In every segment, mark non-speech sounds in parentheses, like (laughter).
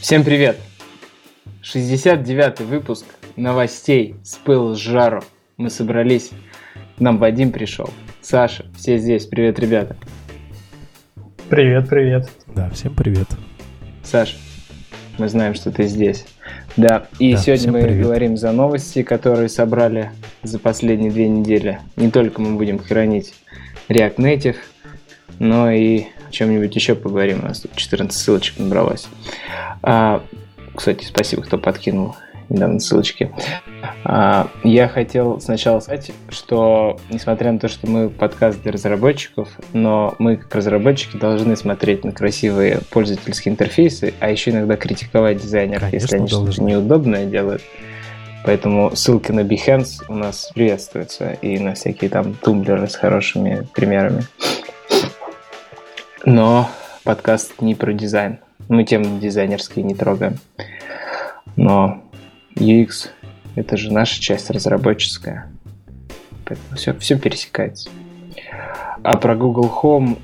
Всем привет! 69-й выпуск новостей с пыл с жару. Мы собрались, к нам Вадим пришел, Саша, все здесь. Привет, ребята. Привет, привет. Да, всем привет. Саш, мы знаем, что ты здесь. Да, и Да, сегодня мы привет. говорим за новости, которые собрали за последние две недели. Не только мы будем хранить React Native, но и о чем-нибудь еще поговорим. У нас тут 14 ссылочек набралось. А, кстати, спасибо, кто подкинул недавно ссылочки. А, я хотел сначала сказать, что несмотря на то, что мы подкаст для разработчиков, но мы как разработчики должны смотреть на красивые пользовательские интерфейсы, а еще иногда критиковать дизайнеров, Конечно, если они что-то неудобное делают. Поэтому ссылки на Behance у нас приветствуются и на всякие там тумблеры с хорошими примерами. Но подкаст не про дизайн. Мы темы дизайнерские не трогаем. Но UX — это же наша часть разработческая. Поэтому все, все пересекается. А про Google Home...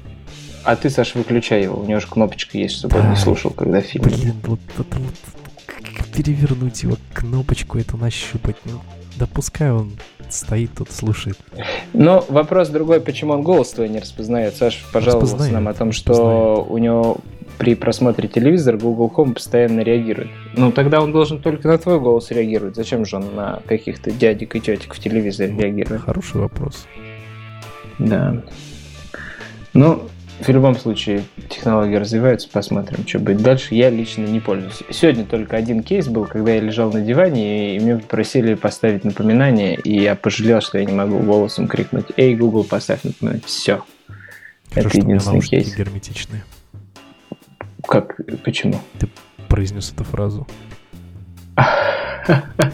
А ты, Саша, выключай его. У него же кнопочка есть, чтобы он не слушал, когда фильм. Блин, вот вот как перевернуть его кнопочку эту нащупать. Ну, да пускай он стоит тут, слушает. Но вопрос другой, почему он голос твой не распознает. Пожаловался Распознает, нам о том, что распознает. у него при просмотре телевизора Google Home постоянно реагирует. Ну, тогда он должен только на твой голос реагировать. Зачем же он на каких-то дядек и тетек в телевизоре реагирует? Хороший вопрос. Да. Ну, в любом случае, технологии развиваются, посмотрим, что будет дальше. Я лично не пользуюсь. Сегодня только один кейс был, когда я лежал на диване, и меня попросили поставить напоминание, и я пожалел, что я не могу голосом крикнуть «Эй, Google, поставь напоминание». Все. Это Хорошо, меня единственный кейс. герметичные. Как? Почему? Произнес эту фразу. (laughs)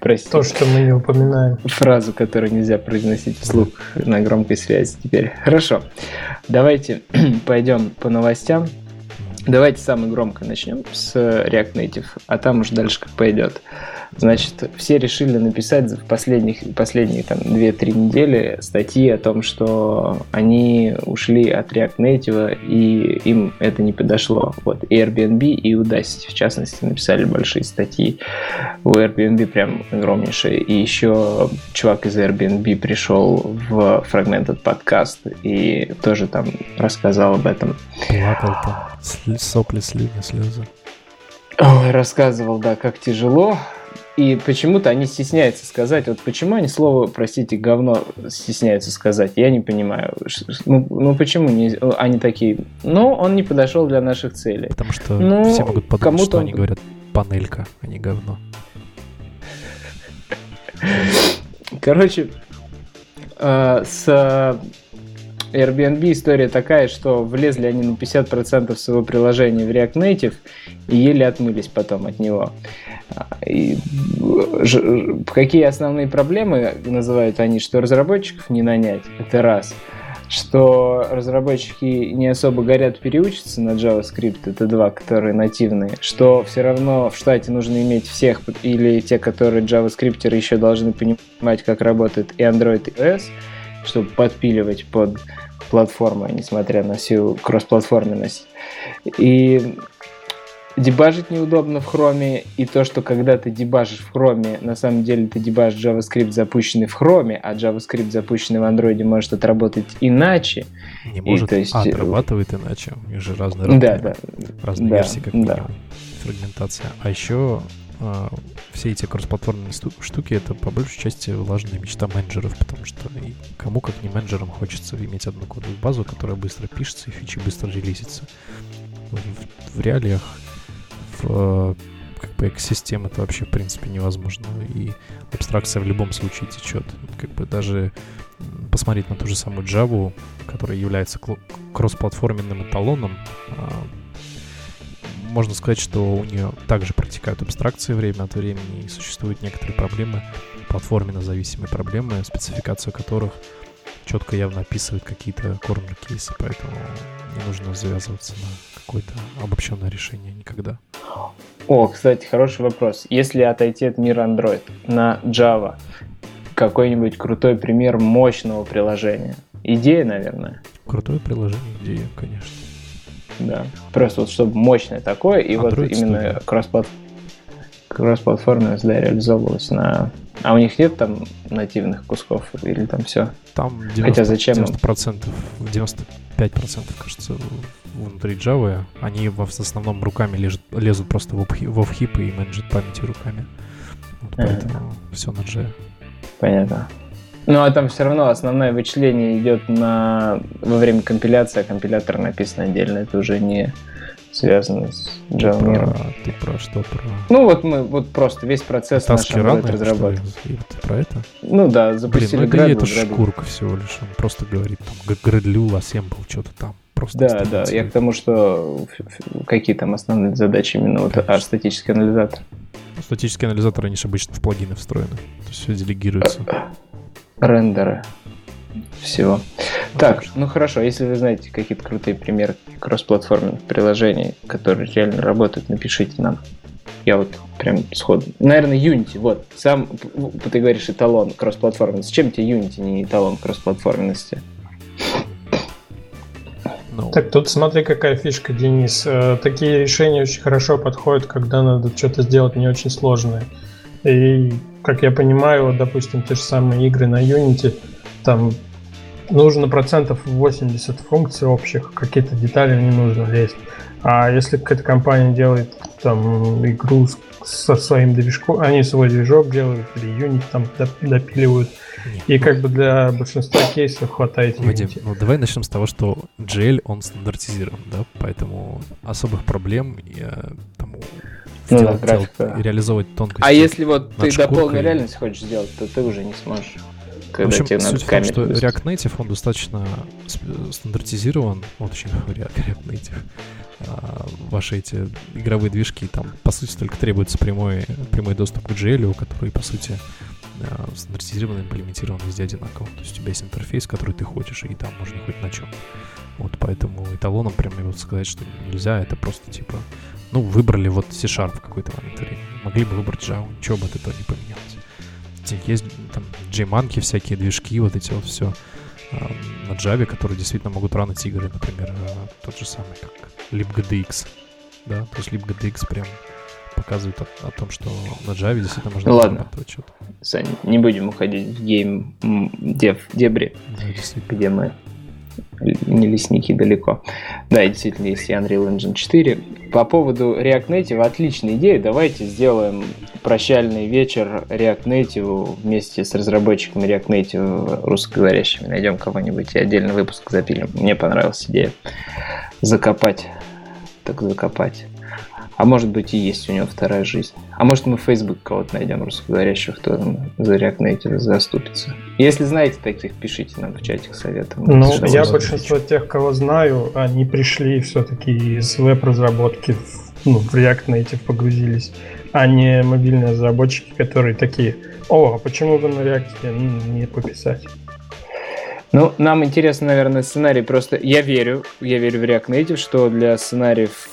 Прости. То, что мы не упоминаем. фразу, которую нельзя произносить вслух на громкой связи теперь. Хорошо. Давайте (clears throat) пойдем по новостям. Давайте самое громко начнем с React Native, а там уж дальше как пойдет. Значит, все решили написать в последних, последние там 2-3 недели статьи о том, что они ушли от React Native и им это не подошло. Вот и Airbnb и Udacity, в частности, написали большие статьи. У Airbnb прям огромнейшие. И еще чувак из Airbnb пришел в Fragmented подкаст и тоже там рассказал об этом. Плакал там. Сопли, слюни, слезы. Ой, рассказывал, да, как тяжело. И почему-то они стесняются сказать. Вот почему они слово, простите, говно стесняются сказать, я не понимаю. Ну, ну почему не, они такие, ну, он не подошел для наших целей. Потому что Ну, все могут подумать, что он- они говорят панелька, а не говно. Короче, э, с Airbnb история такая, что влезли они на 50% своего приложения в React Native и еле отмылись потом от него. А, И какие основные проблемы называют они, что разработчиков не нанять, это раз. Что разработчики не особо горят переучиться на JavaScript, это два, которые нативные. Что все равно в штате нужно иметь всех, или те, которые JavaScripтеры еще должны понимать, как работает и Android, и iOS, чтобы подпиливать под платформы, несмотря на всю кроссплатформенность. И дебажить неудобно в Chrome, и то, что когда ты дебажишь в Chrome, на самом деле ты дебажишь JavaScript, запущенный в Chrome, а JavaScript, запущенный в Android, может отработать иначе. Не может, то есть, а, э, отрабатывает иначе. У них же разные Да, рамки, да. разные да, версии, как да. минимум. Фрагментация. А еще а, все эти кроссплатформенные штуки это по большей части влажная мечта менеджеров, потому что кому как не менеджерам хочется иметь одну кодовую базу, которая быстро пишется и фичи быстро релизится. В, в реалиях в э, как бы экосистем это вообще в принципе невозможно и абстракция в любом случае течет. Как бы даже посмотреть на ту же самую Java, которая является кроссплатформенным эталоном, а, можно сказать, что у нее также протекают абстракции время от времени и существуют некоторые проблемы, платформенно зависимые проблемы, спецификация которых четко явно описывает какие-то корнер-кейсы, поэтому не нужно завязываться на какое-то обобщенное решение никогда. О, кстати, хороший вопрос. Если отойти от мира Android на Java, какой-нибудь крутой пример мощного приложения? Идея, наверное. Крутое приложение, идея, конечно. Да. Просто вот чтобы мощное такое, и вот Android именно кросс-плат... кросс-платформенность, да, реализовывалась на... А у них нет там нативных кусков или там все? Там 90, Хотя зачем им? 90%, 95% кажется, внутри Java. Они в основном руками лежат, лезут просто в обхи- в офхип и менеджат памяти руками. Вот Ага. поэтому все на Java. Понятно. Ну, а там все равно основное вычисление идет на... во время компиляции, а компилятор написан отдельно. Это уже не связано с Java миром. Про- ты про что? Про Ну, вот мы вот просто весь процесс таски что? И вот про это? Ну да, Блин, запустили ну это, Gradle, это Gradle. шкурка всего лишь. Он просто говорит там градлю, ассембл, что-то там. Просто Да, да, я к тому, что какие там основные задачи именно вот а, статический анализатор. Ну, Статические анализаторы, они же обычно в плагины встроены. То есть все делегируется. Рендеры всего. Так, ну хорошо, если вы знаете какие-то крутые примеры кроссплатформенных приложений, которые реально работают, напишите нам. Я вот прям сходу. Наверное, Unity, вот. Сам, ты говоришь, эталон кроссплатформенности. Чем тебе Unity не эталон кроссплатформенности? Ну, Так, тут смотри, какая фишка, Денис. Э, Такие решения очень хорошо подходят, когда надо что-то сделать не очень сложное. И, как я понимаю, вот, допустим, те же самые игры на Unity, там нужно процентов 80 функций общих, какие-то детали не нужно лезть. А если какая-то компания делает там игру со своим движком, они свой движок делают или Unity там доп- допиливают, нет. и как бы для большинства кейсов хватает Вадим, ну давай начнем с того, что GL, он стандартизирован, да, поэтому особых проблем я, там, Ну дел- да, реализовывать тонкости. А если вот ты до полной реальности хочешь сделать, то ты уже не сможешь. В Когда общем, тебе надо суть в том, что. React Native, он достаточно стандартизирован, точнее (laughs) говоря, React Native. А, ваши эти игровые движки, там, по сути, только требуется прямой, прямой доступ к GL, который, по сути, а, стандартизирован, имплементирован везде одинаково. То есть у тебя есть интерфейс, который ты хочешь, и там можно хоть на чем. Вот поэтому эталоном прям я вот сказать, что нельзя, это просто типа, ну, выбрали вот C-Sharp в какой-то момент времени. Могли бы выбрать Java, ничего бы от этого не поменялось. Есть там JMonkey, всякие движки, вот эти вот все на Java, которые действительно могут ранить игры, например, э, тот же самый, как libgdx, да, то есть libgdx прям показывает о, о том, что на Java действительно можно Ну ладно. что-то. Сань, не будем уходить в гейм дев дебри, Да, действительно. где мы не лесники далеко. Да, действительно есть и Unreal Engine 4. По поводу React Native, отличная идея. Давайте сделаем прощальный вечер React Native вместе с разработчиками React Native русскоговорящими. Найдем кого-нибудь и отдельный выпуск запилим. Мне понравилась идея. Закопать. Так закопать. А может быть и есть у него вторая жизнь. А может мы в Facebook кого-то найдем русскоговорящего, кто там за React заступится. Если знаете таких, пишите нам в чатик советом. Ну, я большинство тех, кого знаю, они пришли все-таки из веб-разработки в, ну, в React Native погрузились, а не мобильные разработчики, которые такие, о, а почему бы на React не пописать? Ну, нам интересно, наверное, сценарий. Просто... Я верю, я верю в React Native, что для сценариев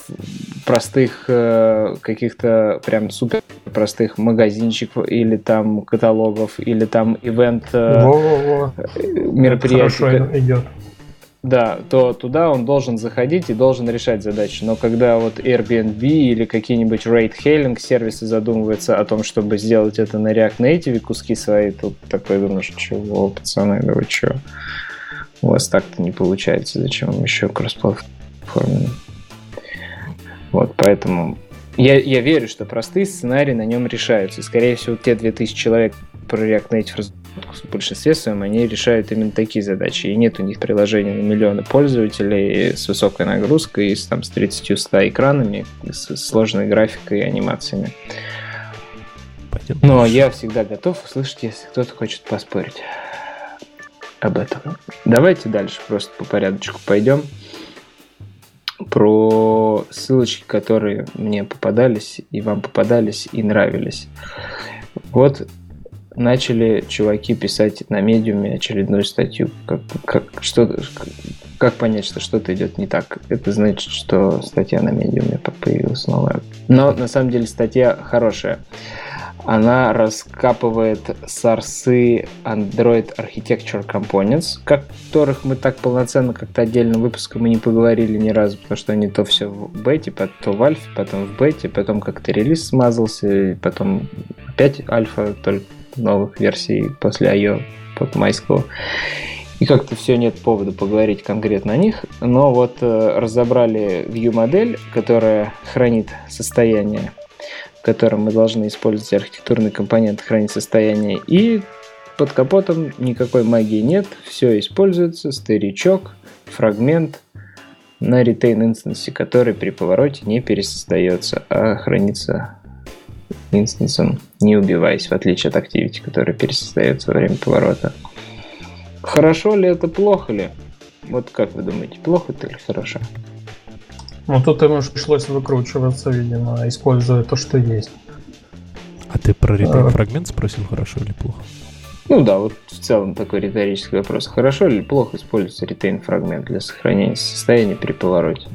простых э, каких-то прям супер простых магазинчиков или там каталогов или там ивент э, Во-во-во, мероприятий, хорошо идет. Да, то туда он должен заходить и должен решать задачи. Но когда вот Airbnb или какие-нибудь rate-hailing сервисы задумываются о том, чтобы сделать это на React Native, куски свои, тут такой думаешь, чего, пацаны, да вы чё? У вас так-то не получается, зачем вам еще кроссплатформенный? Вот, поэтому я, я верю, что простые сценарии на нем решаются. Скорее всего, те 2000 человек про React Native в большинстве своем, они решают именно такие задачи. И нет у них приложений на миллионы пользователей с высокой нагрузкой, с, там, с 30-100 экранами, с сложной графикой и анимациями. Пойдем Но дальше. я всегда готов услышать, если кто-то хочет поспорить об этом. Давайте дальше просто по порядочку пойдем. Про ссылочки, которые мне попадались, и вам попадались, и нравились. Вот начали чуваки писать на медиуме очередную статью. Как, как, что, как понять, что что-то идет не так? Это значит, что статья на медиуме появилась новая. Но на самом деле статья хорошая. она раскапывает сорсы Android Architecture Components, которых мы так полноценно как-то отдельно выпуском и не поговорили ни разу, потому что они то все в бете, то в альфе, потом в бете, потом как-то релиз смазался, потом опять альфа, только новых версий после I.O. под майского. И как-то все нет повода поговорить конкретно о них. Но вот э, разобрали view модель, которая хранит состояние котором мы должны использовать архитектурный компонент хранить состояние. И под капотом никакой магии нет, все используется, старичок, фрагмент на retain инстансе, который при повороте не пересоздается, а хранится инстансом, не убиваясь, в отличие от Activity, который пересоздается во время поворота. Хорошо ли это, плохо ли? Вот как вы думаете, плохо это или хорошо? Ну тут ему пришлось выкручиваться, видимо, используя то, что есть. А ты про ретейн фрагмент спросил, хорошо или плохо? Ну да, вот в целом такой риторический вопрос. Хорошо или плохо используется ретейн фрагмент для сохранения состояния при повороте?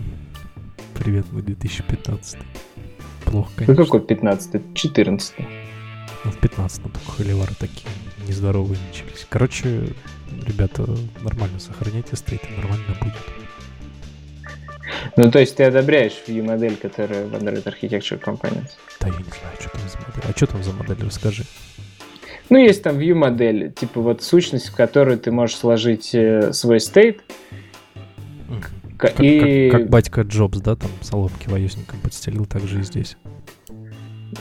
Привет, мы 2015. Плохо, конечно. Ну какой 15 14 Ну в 15 только холивары такие нездоровые начались. Короче, ребята, нормально сохраняйте стейты, нормально будет. Ну, то есть ты одобряешь view модель, которая в Android Architecture Components? Да, я не знаю, что там за модель. А что там за модель, расскажи. Ну, есть там view модель, типа вот сущность, в которую ты можешь сложить э, свой стейт. Как, и... как, как батька Джобс, да, там соломки воюзникам подстелил, так же и здесь.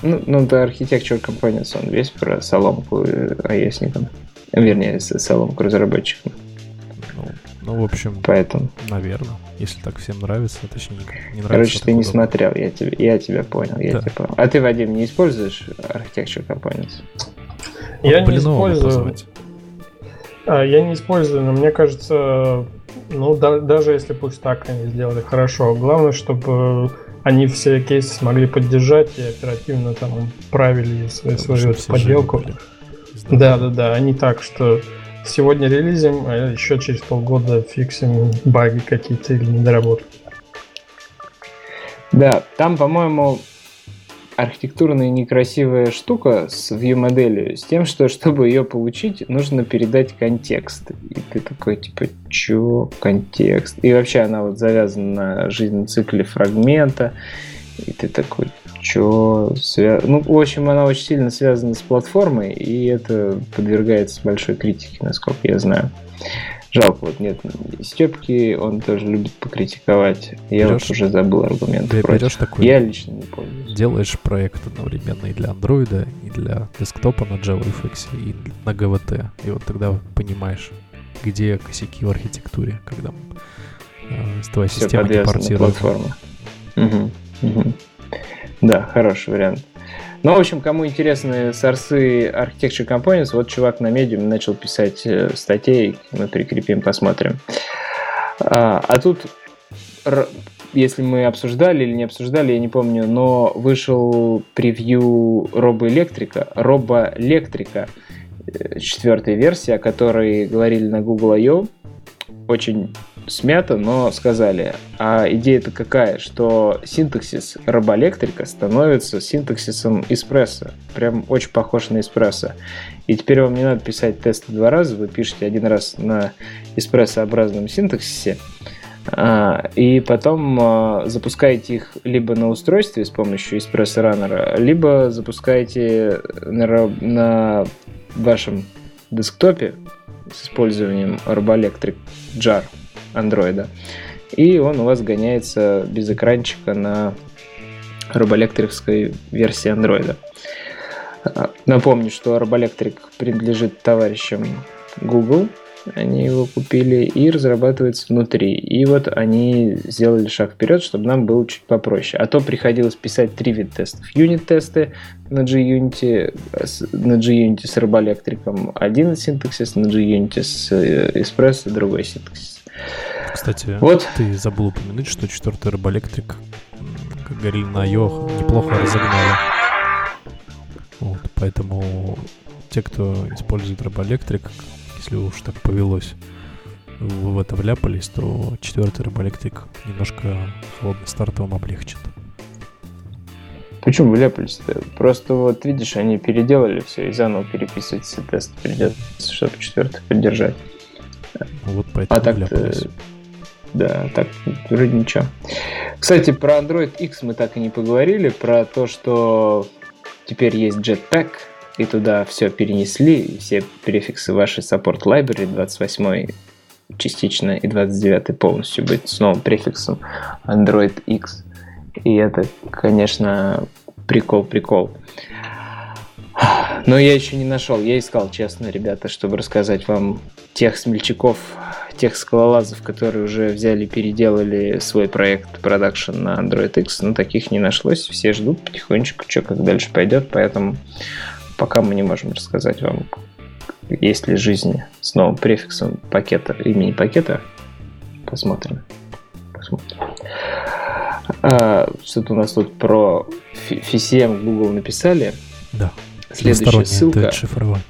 Ну, ну да, Architecture Components, он весь про соломку iOS-никам. Вернее, соломку разработчикам. Ну, ну, в общем, Поэтому. наверное. Если так всем нравится, точнее не нравится. Короче, ты не удобно. смотрел, я, тебе, я тебя понял. Я да. тебя понял. А ты, Вадим, не используешь Architecture Components? Я не использую. А, я не использую, но мне кажется, ну да, даже если пусть так они сделали хорошо, главное, чтобы они все кейсы смогли поддержать и оперативно там правили свою, свою поделку. Да, да, да, не так, что сегодня релизим, а еще через полгода фиксим баги какие-то или недоработки. Да, там, по-моему, архитектурная некрасивая штука с view моделью, с тем, что чтобы ее получить, нужно передать контекст. И ты такой, типа, чё, контекст? И вообще она вот завязана на жизненном цикле фрагмента. И ты такой, чё, свя... ну, в общем, она очень сильно связана с платформой, и это подвергается большой критике, насколько я знаю. Жалко, вот нет Степки, он тоже любит покритиковать. Я берешь, вот уже забыл аргумент ты против. Берешь такой, я лично не пользуюсь. Делаешь проект одновременно и для андроида, и для десктопа на JavaFX, и на GVT. И вот тогда понимаешь, где косяки в архитектуре, когда э, твоя Все система не портирует. Угу, угу. Да, хороший вариант. Ну, в общем, кому интересны сорсы Architecture Components, вот чувак на Medium начал писать э, статей, мы прикрепим, посмотрим. А, а тут, если мы обсуждали или не обсуждали, я не помню, но вышел превью робоэлектрика, робоэлектрика, э, четвертая версия, о которой говорили на Google I.O. Очень смято, но сказали. А идея-то какая? Что синтаксис робоэлектрика становится синтаксисом эспрессо. Прям очень похож на эспрессо. И теперь вам не надо писать тесты два раза, вы пишете один раз на эспрессообразном синтаксисе, а, и потом а, запускаете их либо на устройстве с помощью эспрессо раннера, либо запускаете на, на вашем десктопе с использованием Roboelectric Jar андроида. И он у вас гоняется без экранчика на робоэлектриковской версии андроида. Напомню, что Roboelectric принадлежит товарищам Google, они его купили и разрабатывается внутри. И вот они сделали шаг вперед, чтобы нам было чуть попроще. А то приходилось писать три вида тестов. Юнит-тесты на G-Unity, на G-Unity с Roboelectric, один синтаксис, на G-Unity с э, Espresso, другой синтаксис. Кстати, вот. ты забыл упомянуть, что четвертый робоэлектрик, как говорили на Йох, неплохо разогнали. Вот, поэтому те, кто использует робоэлектрик, если уж так повелось, в это вляпались, то четвертый робоэлектрик немножко холодный старт вам облегчит. Почему вляпались-то? Просто вот, видишь, они переделали все и заново переписывать все тесты придется, чтобы четвертый поддержать. Вот поэтому а так да, так вроде ничего. Кстати, про Android X мы так и не поговорили, про то, что теперь есть Jetpack, и туда все перенесли, и все префиксы вашей Support Library 28 частично и 29 полностью будет с новым префиксом Android X. И это, конечно, прикол-прикол. Но я еще не нашел. Я искал, честно, ребята, чтобы рассказать вам тех смельчаков, тех скалолазов, которые уже взяли, переделали свой проект продакшн на Android X. Но таких не нашлось. Все ждут потихонечку, что как дальше пойдет. Поэтому пока мы не можем рассказать вам, есть ли жизнь с новым префиксом пакета, имени пакета. Посмотрим. Посмотрим. А, что-то у нас тут про FCM Google написали. Да. Следующая ссылка. Шифрование.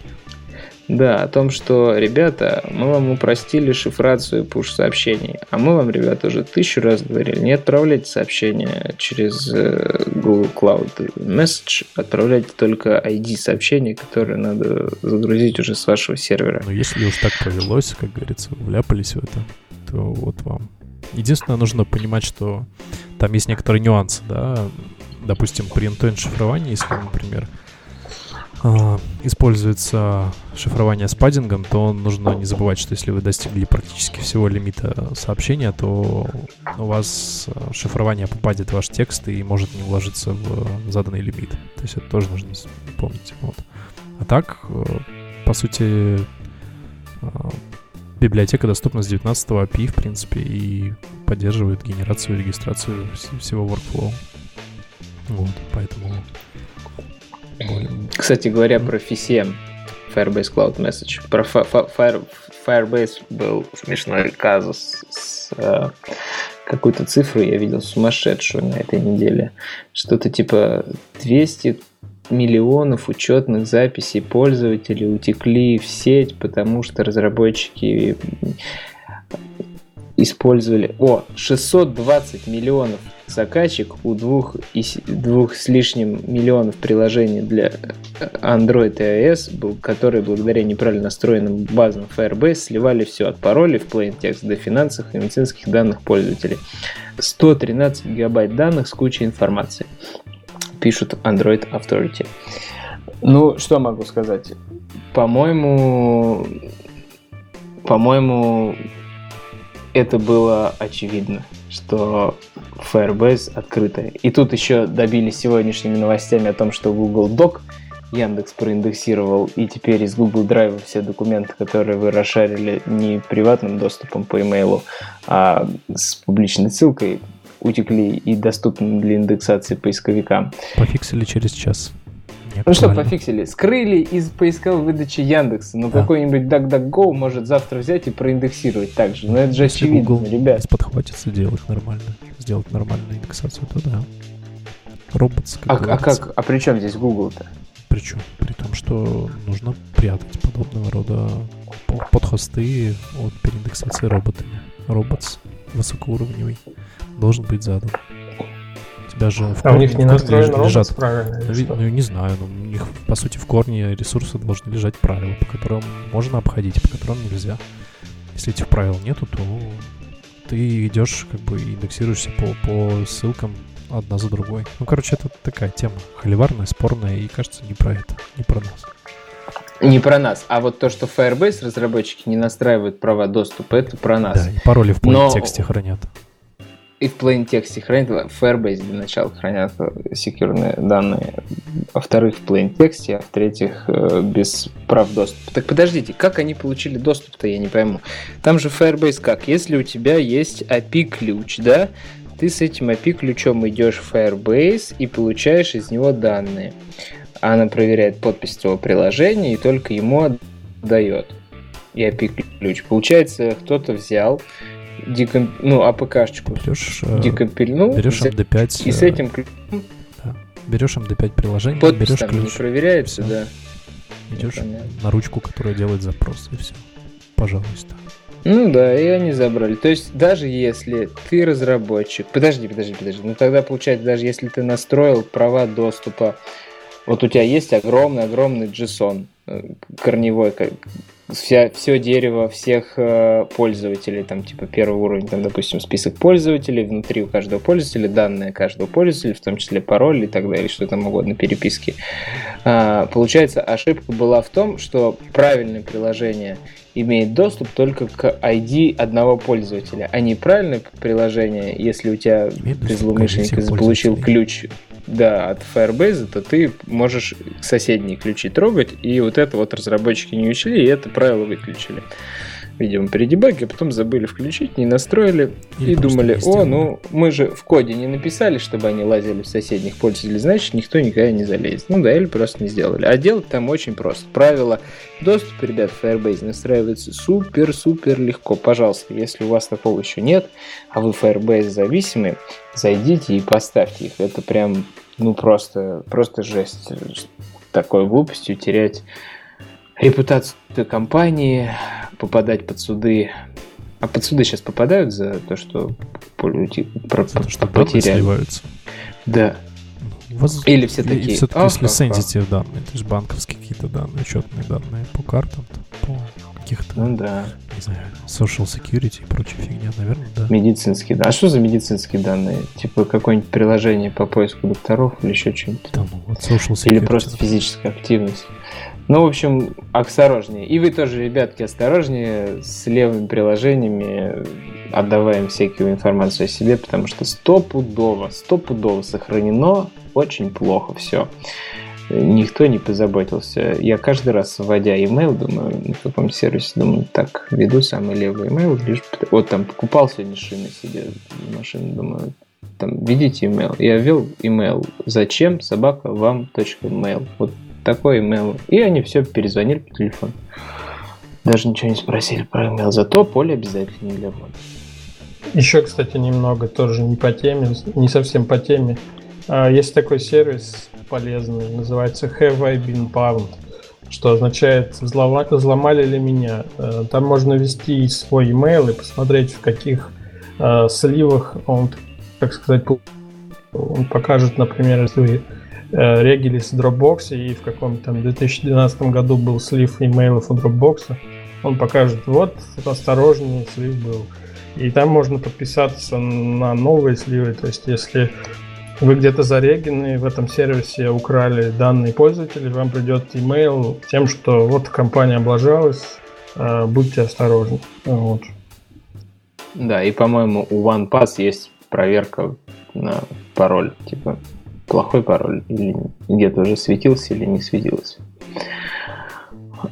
Да, о том, что, ребята, мы вам упростили шифрацию push-сообщений, а мы вам, ребята, уже тысячу раз говорили, не отправляйте сообщения через э, Google Cloud Message, отправляйте только ID сообщений, которые надо загрузить уже с вашего сервера. Но если уж так повелось, как говорится, вляпались в это, то вот вам. Единственное, нужно понимать, что там есть некоторые нюансы, да, допустим, при end шифровании, если, например, используется шифрование с паддингом, то нужно не забывать, что если вы достигли практически всего лимита сообщения, то у вас а, шифрование попадет в ваш текст и может не вложиться в заданный лимит. То есть это тоже нужно помнить. Вот. А так, э, по сути, а, библиотека доступна с 19 API, в принципе, и поддерживает генерацию и регистрацию всего workflow. Вот, поэтому кстати говоря, про FCM, Firebase Cloud Message. Про Fire, Firebase был смешной казус с э, какой-то цифрой я видел сумасшедшую на этой неделе. Что-то типа 200 миллионов учетных записей пользователей утекли в сеть, потому что разработчики использовали... О, 620 миллионов заказчик у двух, и, двух с лишним миллионов приложений для Android и iOS, которые благодаря неправильно настроенным базам Firebase сливали все от паролей в plain text до финансовых и медицинских данных пользователей. 113 гигабайт данных с кучей информации. Пишут Android Authority. Ну, что могу сказать? По-моему, по-моему, это было очевидно, что Firebase открытая. И тут еще добились сегодняшними новостями о том, что Google Doc Яндекс проиндексировал, и теперь из Google Drive все документы, которые вы расшарили не приватным доступом по имейлу, а с публичной ссылкой, утекли и доступны для индексации поисковикам. Пофиксили через час. Ну что, пофиксили? Скрыли из поисковой выдачи Яндекса, но да. какой-нибудь DuckDuckGo может завтра взять и проиндексировать так же. Но это же Если очевидно, Google ребят. подхватится делать нормально, сделать нормальную индексацию, то да. Роботс, как а, а как? А при чем здесь Google-то? Причем? При том, что нужно прятать подобного рода подхосты от переиндексации роботами. Роботс высокоуровневый должен быть задан тебя же в а у них не настроен лежат. правильно? Ну, ну, не знаю, но у них, по сути, в корне ресурсы должны лежать правила, по которым можно обходить, по которым нельзя. Если этих правил нету, то ты идешь, как бы, индексируешься по, по ссылкам одна за другой. Ну, короче, это такая тема холиварная, спорная, и кажется, не про это, не про нас. Не про нас, а вот то, что Firebase разработчики не настраивают права доступа, это про нас. Да, и пароли в полном Но... тексте хранят и в plain тексте хранит, в Firebase для начала хранят секьюрные данные, а вторых в plain тексте, а в-третьих э, без прав доступа. Так подождите, как они получили доступ-то, я не пойму. Там же Firebase как? Если у тебя есть API-ключ, да, ты с этим API-ключом идешь в Firebase и получаешь из него данные. Она проверяет подпись твоего приложения и только ему отдает и API-ключ. Получается, кто-то взял, декомп... ну, АПКшечку берешь, декомпильнул. Берешь MD5. И с этим да. Берешь MD5 приложение, Подпись берешь там ключ. не проверяется, да. Идешь на ручку, которая делает запрос, и все. Пожалуйста. Ну да, и они забрали. То есть даже если ты разработчик... Подожди, подожди, подожди. Ну тогда получается, даже если ты настроил права доступа, вот у тебя есть огромный-огромный JSON, э, корневой, вся, все дерево всех э, пользователей, там типа первый уровень, там, допустим, список пользователей, внутри у каждого пользователя данные каждого пользователя, в том числе пароль и так далее, что там угодно, переписки. А, получается, ошибка была в том, что правильное приложение имеет доступ только к ID одного пользователя, а неправильное приложение, если у тебя злоумышленник получил ключ да, от Firebase, то ты можешь соседние ключи трогать, и вот это вот разработчики не учли, и это правило выключили видимо, при дебаге, а потом забыли включить, не настроили Или и думали, о, ну мы же в коде не написали, чтобы они лазили в соседних пользователей, значит, никто никогда не залезет. Ну да, или просто не сделали. А делать там очень просто. Правило доступа, ребят, в Firebase настраивается супер-супер легко. Пожалуйста, если у вас такого еще нет, а вы Firebase зависимы, зайдите и поставьте их. Это прям, ну просто, просто жесть. Такой глупостью терять репутацию компании, попадать под суды. А под суды сейчас попадают за то, что, про, за то, что потеряли? сливаются. Да. Воз... Или все такие... Все-таки, если sensitive данные, то есть банковские какие-то данные, учетные данные по картам, по каких-то, ну, да. не знаю, social security и прочая фигня, наверное, да. Медицинские, да. А что за медицинские данные? Типа какое-нибудь приложение по поиску докторов или еще что-нибудь? Да, ну вот social security. Или просто физическая активность. Ну, в общем, осторожнее. И вы тоже, ребятки, осторожнее с левыми приложениями отдаваем всякую информацию о себе, потому что стопудово, стопудово сохранено очень плохо все. Никто не позаботился. Я каждый раз, вводя email, думаю, на каком сервисе, думаю, так, веду самый левый email, лишь... вот там покупал сегодня шины, сидя в машине, думаю, там, введите email. Я ввел email. Зачем? Собака вам .mail. Вот такой имейл. И они все перезвонили по телефону. Даже ничего не спросили про имейл. Зато поле обязательно для ввода. Еще, кстати, немного тоже не по теме, не совсем по теме. А, есть такой сервис полезный, называется Have I Been Pwned, что означает взломали ли меня. А, там можно ввести свой email и посмотреть, в каких а, сливах он, так сказать, он покажет, например, если вы Э, регились в Dropbox, и в каком-то там 2012 году был слив имейлов у Dropbox, он покажет, вот, осторожнее, слив был. И там можно подписаться на новые сливы, то есть если вы где-то зарегены, в этом сервисе украли данные пользователей, вам придет имейл тем, что вот компания облажалась, э, будьте осторожны. Вот. Да, и, по-моему, у OnePass есть проверка на пароль, типа плохой пароль, или где-то уже светился или не светился.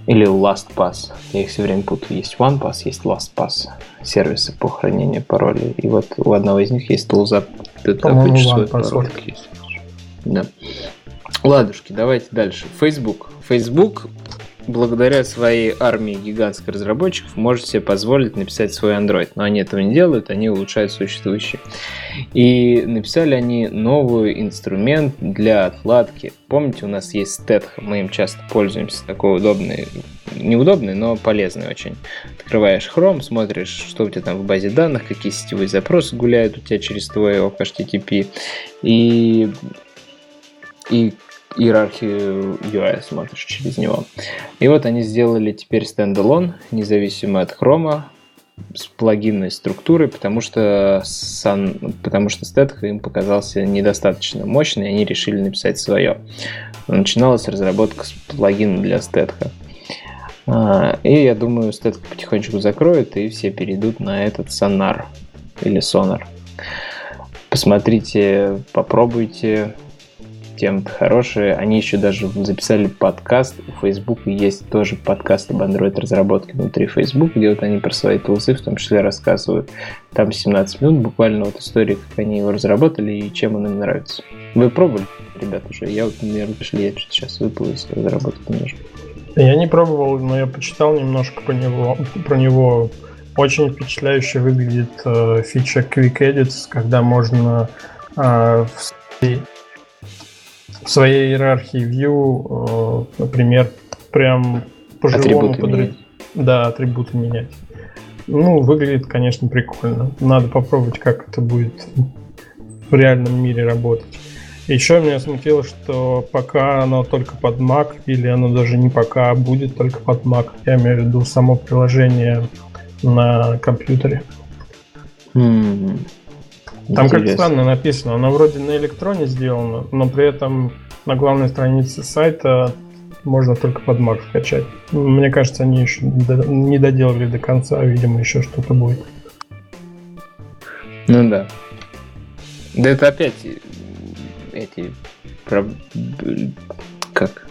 Или LastPass. Я их все время путаю. Есть OnePass, есть LastPass. Сервисы по хранению паролей. И вот у одного из них есть тулзап. Ты свой пароль. Да. Ладушки, давайте дальше. Facebook. Facebook благодаря своей армии гигантских разработчиков может себе позволить написать свой Android. Но они этого не делают, они улучшают существующий. И написали они новый инструмент для отладки. Помните, у нас есть Stetham, мы им часто пользуемся, такой удобный, неудобный, но полезный очень. Открываешь Chrome, смотришь, что у тебя там в базе данных, какие сетевые запросы гуляют у тебя через твой HTTP. И и иерархию UI смотришь через него. И вот они сделали теперь стендалон, независимо от хрома, с плагинной структурой, потому что, сан, потому что стетх им показался недостаточно мощный, и они решили написать свое. Начиналась разработка с плагина для стетха. А, и я думаю, стетх потихонечку закроет, и все перейдут на этот сонар или сонар. Посмотрите, попробуйте, тем-то хорошие. Они еще даже записали подкаст. У Facebook есть тоже подкаст об Android разработке внутри Facebook, где вот они про свои тулзы в том числе рассказывают. Там 17 минут буквально вот истории, как они его разработали и чем он им нравится. Вы пробовали, ребят, уже? Я вот, наверное, пришли, я что-то сейчас выплыл из разработки немножко. Я не пробовал, но я почитал немножко по него, про него. Очень впечатляюще выглядит э, фича Quick Edits, когда можно э, в в своей иерархии view, э, например, прям по-живому подряд... Да, атрибуты менять. Ну, выглядит, конечно, прикольно. Надо попробовать, как это будет в реальном мире работать. Еще меня смутило, что пока оно только под Mac, или оно даже не пока, а будет только под Mac. Я имею в виду само приложение на компьютере. Mm. Там как странно написано, оно вроде на электроне сделано, но при этом на главной странице сайта можно только под Mac скачать. Мне кажется, они еще не доделали до конца, видимо, еще что-то будет. Ну да. Да это опять эти как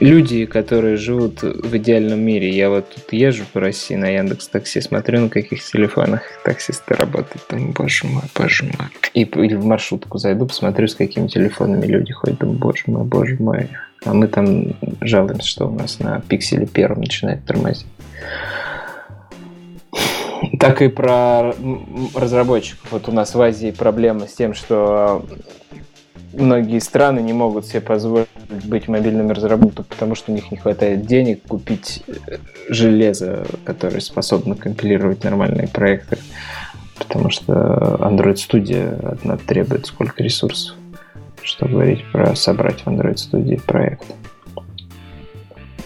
люди, которые живут в идеальном мире. Я вот тут езжу по России на Яндекс Такси, смотрю, на каких телефонах таксисты работают. Там, боже мой, боже мой. И, или в маршрутку зайду, посмотрю, с какими телефонами люди ходят. Думаю, боже мой, боже мой. А мы там жалуемся, что у нас на пикселе первом начинает тормозить. Так и про разработчиков. Вот у нас в Азии проблема с тем, что многие страны не могут себе позволить быть мобильными разработчиками, потому что у них не хватает денег купить э, железо, которое способно компилировать нормальные проекты. Потому что Android Studio одна требует сколько ресурсов, что говорить про собрать в Android Studio проект.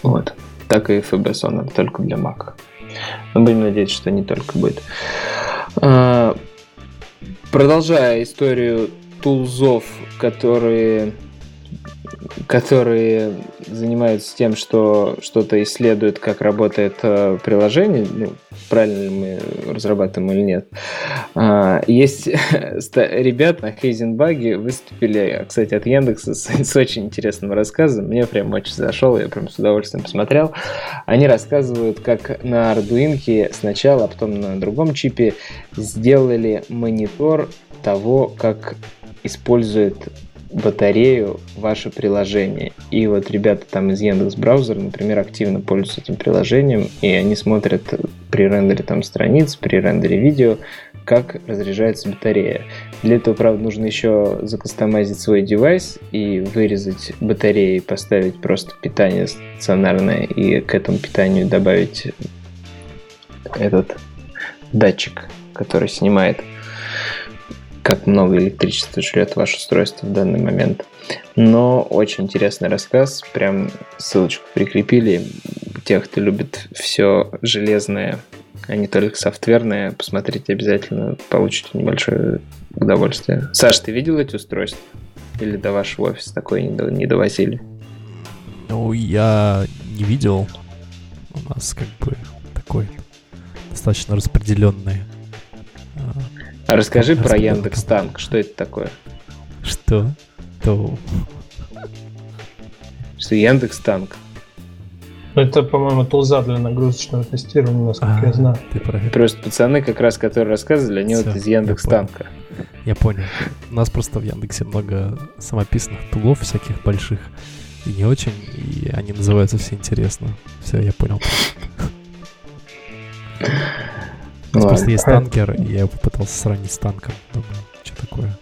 Вот. Так и FBS только для Mac. Но будем надеяться, что не только будет. А, продолжая историю тулзов, которые которые занимаются тем, что что-то исследуют, как работает э, приложение, ну, правильно ли мы разрабатываем или нет. А, есть (laughs) ребята на Хейзенбаге выступили, кстати, от Яндекса с, (laughs) с очень интересным рассказом. Мне прям очень зашел, я прям с удовольствием посмотрел. Они рассказывают, как на Arduino сначала, а потом на другом чипе сделали монитор того, как использует батарею ваше приложение. И вот ребята там из Яндекс браузера, например, активно пользуются этим приложением, и они смотрят при рендере там страниц, при рендере видео, как разряжается батарея. Для этого, правда, нужно еще закастомизить свой девайс и вырезать батареи, поставить просто питание стационарное и к этому питанию добавить этот датчик, который снимает как много электричества жрет ваше устройство в данный момент. Но очень интересный рассказ, прям ссылочку прикрепили. Тех, кто любит все железное, а не только софтверное, посмотрите обязательно, получите небольшое удовольствие. Саш, ты видел эти устройства? Или до вашего офиса такое не довозили? Ну, я не видел. У нас как бы такой достаточно распределенный а, расскажи про Яндекс Танк. Что это такое? Что? То. Что Яндекс Танк? Это, по-моему, тулза для нагрузочного тестирования, насколько а, я знаю. Ты Просто пацаны, как раз, которые рассказывали, они Все, вот из Яндекс Танка. Я понял. У нас просто в Яндексе много самописных тулов всяких больших и не очень, и они называются все интересно. Все, я понял. У нас просто есть танкер, и я попытался сравнить с танком. Думаю, что такое.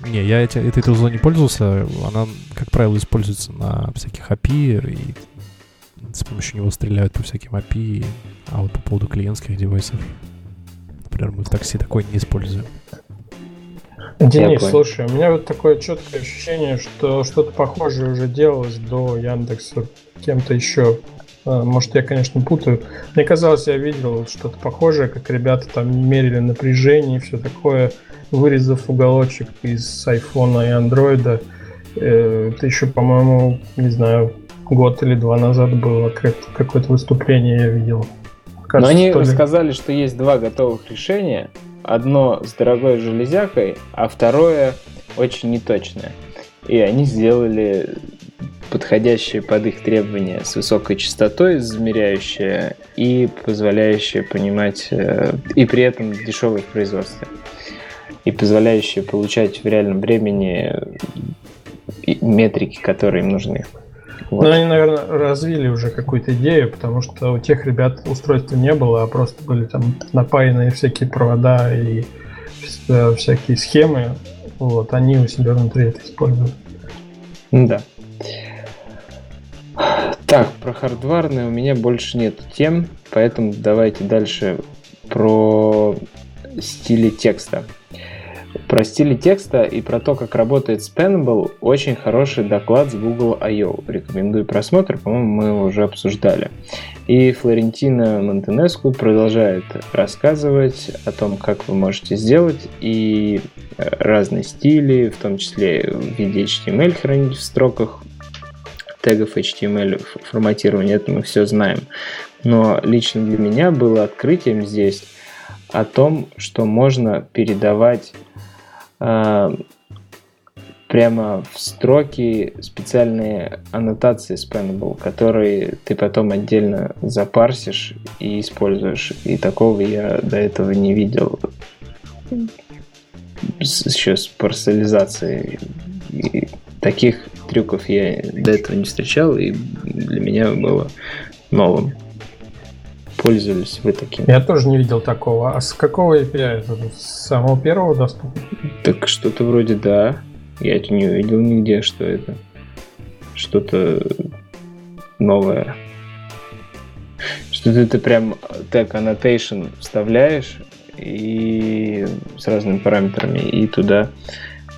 Не, я эти, этой тузой не пользовался. Она, как правило, используется на всяких API, и с помощью него стреляют по всяким API. А вот по поводу клиентских девайсов, например, мы в такси такой не используем. Денис, слушай, у меня вот такое четкое ощущение, что что-то похожее уже делалось до Яндекса кем-то еще. А, может, я, конечно, путаю. Мне казалось, я видел что-то похожее, как ребята там мерили напряжение и все такое, вырезав уголочек из айфона и андроида. Э, это еще, по-моему, не знаю, год или два назад было какое-то выступление я видел. Кажется, Но они ли... сказали, что есть два готовых решения. Одно с дорогой железякой, а второе очень неточное. И они сделали подходящее под их требования с высокой частотой, измеряющее и позволяющее понимать, э, и при этом дешевое в производстве, и позволяющее получать в реальном времени метрики, которые им нужны. Вот. Ну, они, наверное, развили уже какую-то идею, потому что у тех ребят устройства не было, а просто были там напаянные всякие провода и э, всякие схемы. Вот, они у себя внутри это используют. Да. Так, про хардварные у меня больше нет тем, поэтому давайте дальше про стили текста. Про стили текста и про то, как работает Spanable, очень хороший доклад с Google I.O. Рекомендую просмотр, по-моему, мы его уже обсуждали. И Флорентина Монтенеску продолжает рассказывать о том, как вы можете сделать и э, разные стили, в том числе в виде HTML хранить в строках, тегов HTML, форматирования, это мы все знаем. Но лично для меня было открытием здесь о том, что можно передавать э, прямо в строки специальные аннотации Spannable, которые ты потом отдельно запарсишь и используешь. И такого я до этого не видел еще с парсализацией. И таких трюков я до этого не встречал, и для меня было новым. Пользовались вы таким? Я тоже не видел такого. А с какого API это? С самого первого доступа? Так что-то вроде да. Я это не увидел нигде, что это. Что-то новое. Что-то ты прям тег annotation вставляешь и с разными параметрами и туда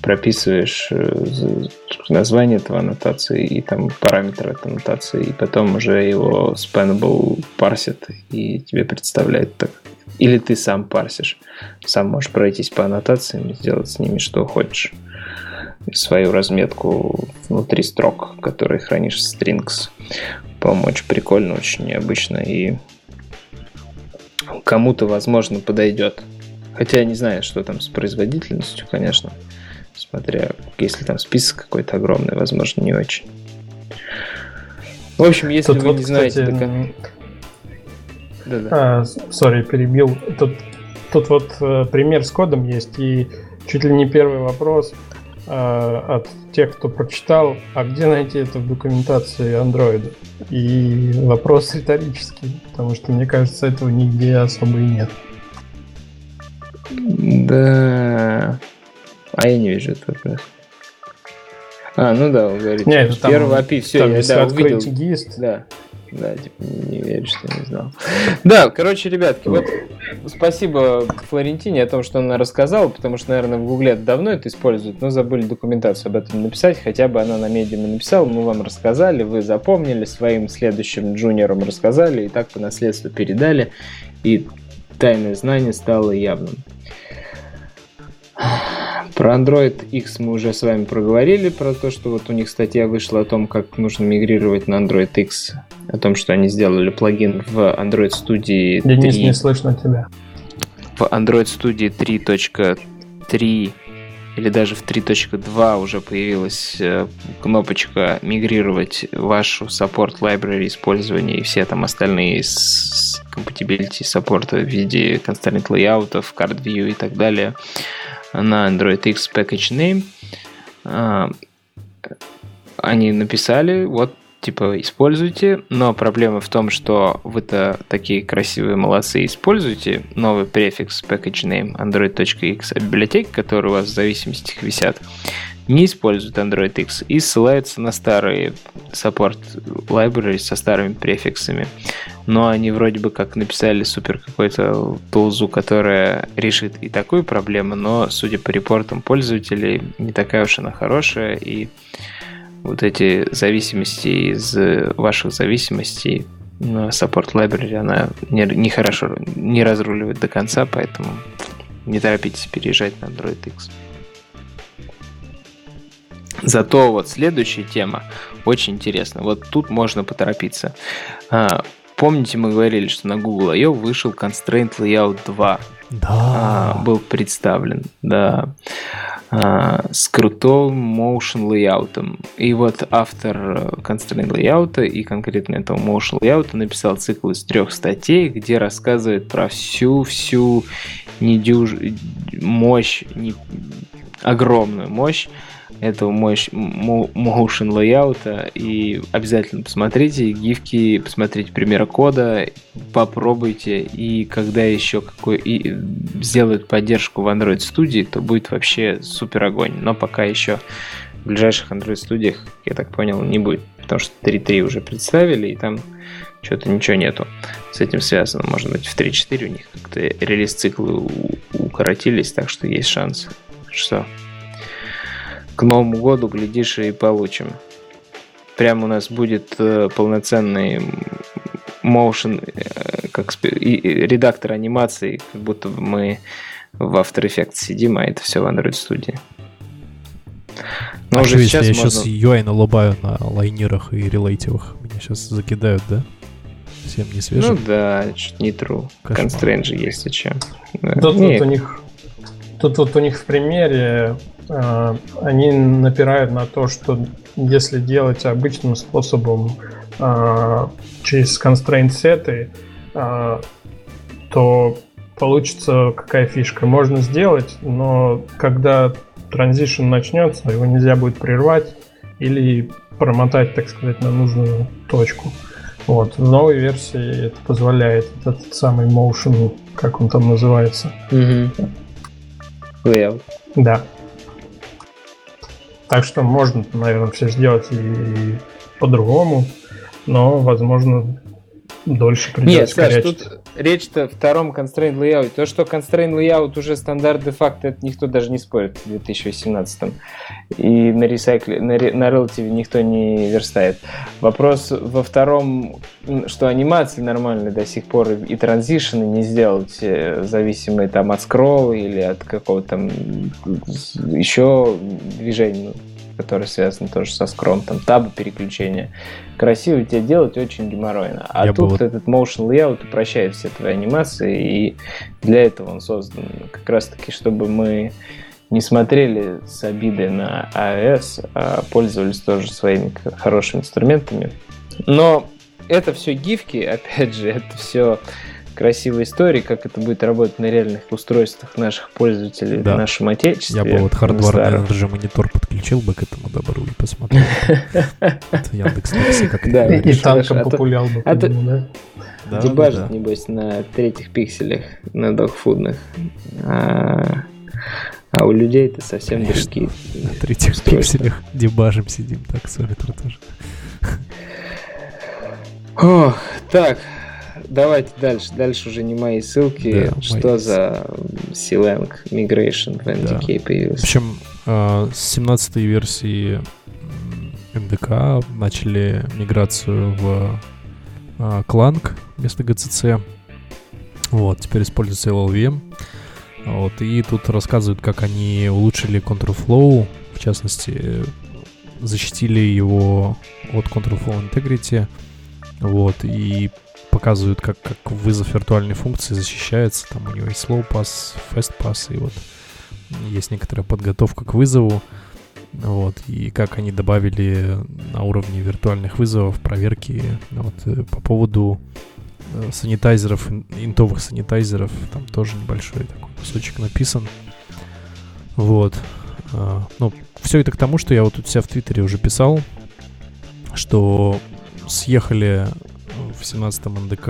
прописываешь э, название этого аннотации и там параметры этой аннотации, и потом уже его Spanable парсит и тебе представляет так. Или ты сам парсишь. Сам можешь пройтись по аннотациям и сделать с ними что хочешь. Свою разметку внутри строк, которые хранишь в strings. По-моему, очень прикольно, очень необычно и кому-то, возможно, подойдет. Хотя я не знаю, что там с производительностью, конечно смотря, если там список какой-то огромный, возможно, не очень. В общем, если Тут вы вот, не знаете... Кстати, до... Да-да. А, сори, перебил. Тут, тут вот э, пример с кодом есть, и чуть ли не первый вопрос э, от тех, кто прочитал, а где найти это в документации Android? И вопрос риторический, потому что, мне кажется, этого нигде особо и нет. Да, а я не вижу этого. А, ну да, он говорит. Нет, там, первый API, все, там, я да, увидел. GIST. Да, да, типа не, верю, что не знал. Да, короче, ребятки, вот спасибо Флорентине о том, что она рассказала, потому что, наверное, в Гугле давно это используют, но забыли документацию об этом написать, хотя бы она на медиуме написала, мы вам рассказали, вы запомнили, своим следующим джуниорам рассказали, и так по наследству передали, и тайное знание стало явным. Про Android X мы уже с вами проговорили, про то, что вот у них статья вышла о том, как нужно мигрировать на Android X, о том, что они сделали плагин в Android Studio 3. Денис, не слышно тебя. В Android Studio 3.3 или даже в 3.2 уже появилась э, кнопочка мигрировать вашу support library использования и все там остальные compatibility саппорта в виде constraint layout, card view и так далее на Android X Package Name. А, они написали, вот, типа, используйте, но проблема в том, что вы-то такие красивые молодцы используете новый префикс package name android.x, а библиотеки, которые у вас в зависимостях висят, не используют Android X и ссылаются на старые support library со старыми префиксами. Но они вроде бы как написали супер какой-то тулзу, которая решит и такую проблему, но, судя по репортам пользователей, не такая уж она хорошая, и вот эти зависимости из ваших зависимостей на Support Library она не, не не разруливает до конца, поэтому не торопитесь переезжать на Android X. Зато вот следующая тема очень интересна. Вот тут можно поторопиться. А, помните, мы говорили, что на Google I.O. вышел Constraint Layout 2. Да. А, был представлен, да. А, с крутым motion layout. И вот автор Constraint Layout и конкретно этого motion layout написал цикл из трех статей, где рассказывает про всю-всю недюж... мощь, не... огромную мощь этого motion layout, и обязательно посмотрите гифки, посмотрите примеры кода, попробуйте, и когда еще какой и сделают поддержку в Android студии, то будет вообще супер огонь. Но пока еще в ближайших Android студиях, я так понял, не будет потому что 3.3 уже представили, и там что-то ничего нету с этим связано. Может быть, в 3.4 у них как-то релиз-циклы укоротились, так что есть шанс, что к Новому году, глядишь, и получим. Прям у нас будет э, полноценный motion, э, как редактор анимации, как будто мы в After Effects сидим, а это все в Android Studio. Но а уже сейчас я можно... сейчас UI налобаю на лайнерах и релейтивах? Меня сейчас закидают, да? Всем не свежим? Ну да, чуть не true. Constraint же есть и чем. Да. Тут, тут у них тут вот у них в примере э, они напирают на то, что если делать обычным способом э, через constraint сеты, э, то получится какая фишка. Можно сделать, но когда транзишн начнется, его нельзя будет прервать или промотать, так сказать, на нужную точку. Вот. В новой версии это позволяет этот самый motion, как он там называется. Mm-hmm. Layout. Да. Так что можно, наверное, все сделать и по-другому, но, возможно, дольше придется Нет, Саш, тут речь-то о втором constraint layout. То, что constraint layout уже стандарт де-факто, это никто даже не спорит в 2018. И на ресайкле, на, на Relative никто не верстает. Вопрос во втором, что анимации нормальные до сих пор и транзишены не сделать э, зависимые там от скролла или от какого-то там еще движения который связан тоже со скром, там табы переключения. Красиво тебе делать очень геморройно. А Я тут вот... этот motion layout упрощает все твои анимации, и для этого он создан. Как раз таки, чтобы мы не смотрели с обидой на iOS, а пользовались тоже своими хорошими инструментами. Но это все гифки, (laughs) опять же, это все красивой истории, как это будет работать на реальных устройствах наших пользователей да. в нашем отечестве. Я бы вот хардварный же монитор подключил бы к этому добру и посмотрел. Яндекс как да, И танком популял бы. А да? Да, Дебажит, небось, на третьих пикселях, на докфудных. А, а у людей это совсем другие. На третьих пикселях дебажим сидим, так, Солитер тоже. Ох, так, давайте дальше. Дальше уже не мои ссылки. Да, что мои... за C-Lang Migration в NDK да. появился? В общем, э, с 17 версии MDK начали миграцию в э, Clang вместо GCC. Вот, теперь используется LLVM. Вот, и тут рассказывают, как они улучшили Control Flow, в частности, защитили его от Control Flow Integrity, вот, и показывают, как, как вызов виртуальной функции защищается. Там у него есть slow pass, fast pass, и вот есть некоторая подготовка к вызову. Вот, и как они добавили на уровне виртуальных вызовов проверки вот, э, по поводу э, санитайзеров, интовых санитайзеров, там тоже небольшой такой кусочек написан. Вот. А, ну, все это к тому, что я вот тут себя в Твиттере уже писал, что съехали в 17 НДК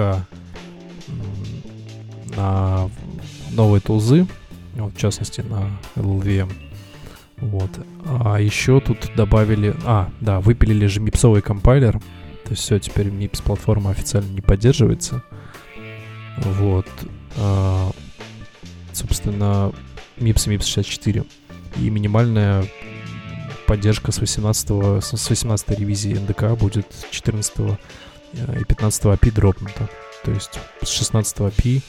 на новые тулзы, вот, в частности на LLVM. Вот. А еще тут добавили... А, да, выпилили же мипсовый компайлер. То есть все, теперь MIPS платформа официально не поддерживается. Вот. А, собственно, MIPS MIPS 64. И минимальная поддержка с 18, с 18 ревизии НДК будет 14 и 15 API дропнуто. То есть с 16 API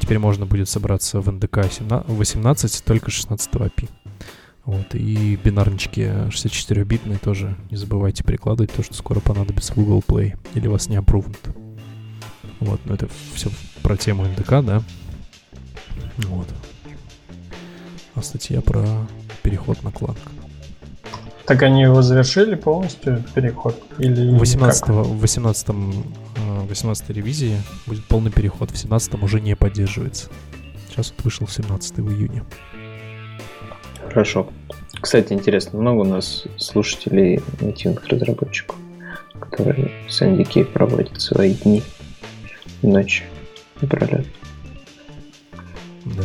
теперь можно будет собраться в НДК 18, только 16 API. Вот, и бинарнички 64-битные тоже не забывайте прикладывать, то, что скоро понадобится Google Play, или вас не опрувнут. Вот, но это все про тему НДК, да? Вот. А статья про переход на кланг. Так они его завершили полностью, переход? Или 18 в 18 18 ревизии будет полный переход. В 17 уже не поддерживается. Сейчас вот вышел в 17 в июне. Хорошо. Кстати, интересно, много у нас слушателей нативных разработчиков, которые с NDK проводят свои дни и ночи напролет. Да.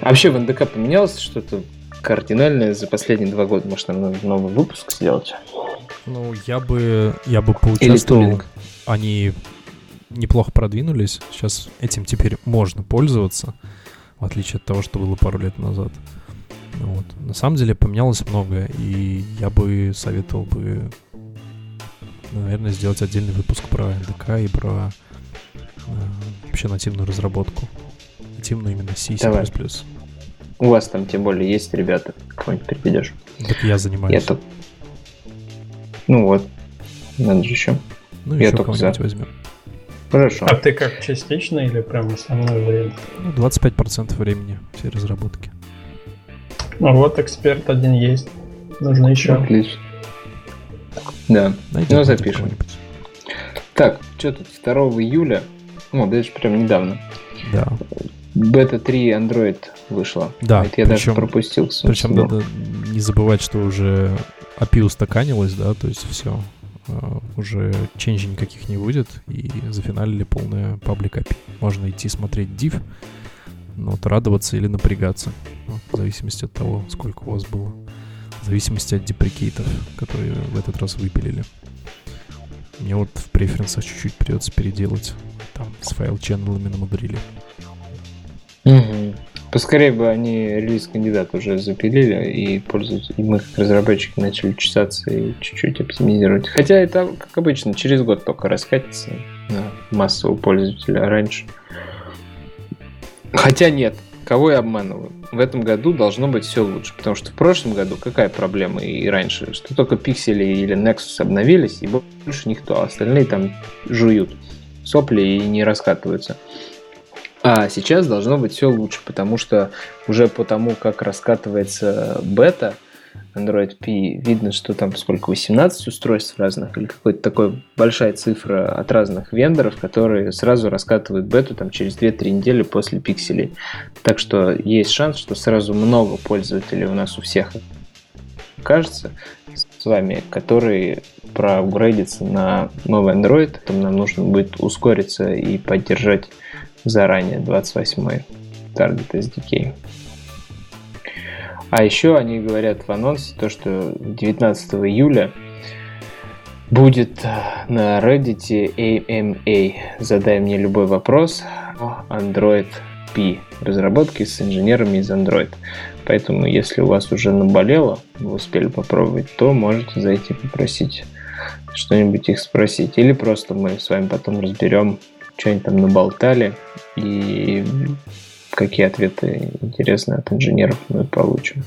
А вообще в НДК поменялось что-то кардинальное за последние два года. Может, нам новый выпуск сделать? Ну, я бы, я бы поучаствовал. Они неплохо продвинулись. Сейчас этим теперь можно пользоваться, в отличие от того, что было пару лет назад. Вот. На самом деле поменялось многое, и я бы советовал бы, наверное, сделать отдельный выпуск про НДК и про э, вообще нативную разработку. Нативную именно C, C++. Давай. У вас там тем более есть ребята, кого-нибудь приведешь. Так я занимаюсь. Я тут... Ну вот, надо же еще. Ну, я еще только за. возьмем. Хорошо. А ты как, частично или прям основной вариант? Ну, 25% времени всей разработки. Ну вот, эксперт один есть. Нужно еще. Отлично. Да, Найдем ну запишем. Так, что тут, 2 июля, ну, даже прям недавно. Да. Бета 3 Android вышла. Да. Это я причем, даже пропустил. Причем надо не забывать, что уже API устаканилось, да, то есть все, а, уже ченджей никаких не будет, и зафиналили полное паблик API. Можно идти смотреть div, но вот радоваться или напрягаться, в зависимости от того, сколько у вас было. В зависимости от деприкейтов, которые в этот раз выпилили. Мне вот в преференсах чуть-чуть придется переделать. Там с файл-ченнелами намудрили. Поскорее бы они релиз кандидат уже запилили, и пользователи, и мы как разработчики начали чесаться и чуть-чуть оптимизировать. Хотя это, как обычно, через год только раскатится на массового пользователя, а раньше. Хотя нет, кого я обманываю? В этом году должно быть все лучше, потому что в прошлом году какая проблема и раньше, что только пиксели или Nexus обновились, и больше никто, а остальные там жуют сопли и не раскатываются. А сейчас должно быть все лучше, потому что уже по тому, как раскатывается бета Android P, видно, что там сколько, 18 устройств разных, или какой-то такой большая цифра от разных вендоров, которые сразу раскатывают бету там через 2-3 недели после пикселей. Так что есть шанс, что сразу много пользователей у нас у всех кажется с вами, которые проапгрейдятся на новый Android, там нам нужно будет ускориться и поддержать заранее 28-й Target SDK. А еще они говорят в анонсе то, что 19 июля будет э, на Reddit AMA. Задай мне любой вопрос Android P разработки с инженерами из Android. Поэтому, если у вас уже наболело, вы успели попробовать, то можете зайти попросить что-нибудь их спросить. Или просто мы с вами потом разберем что-нибудь там наболтали и какие ответы интересные от инженеров мы получим.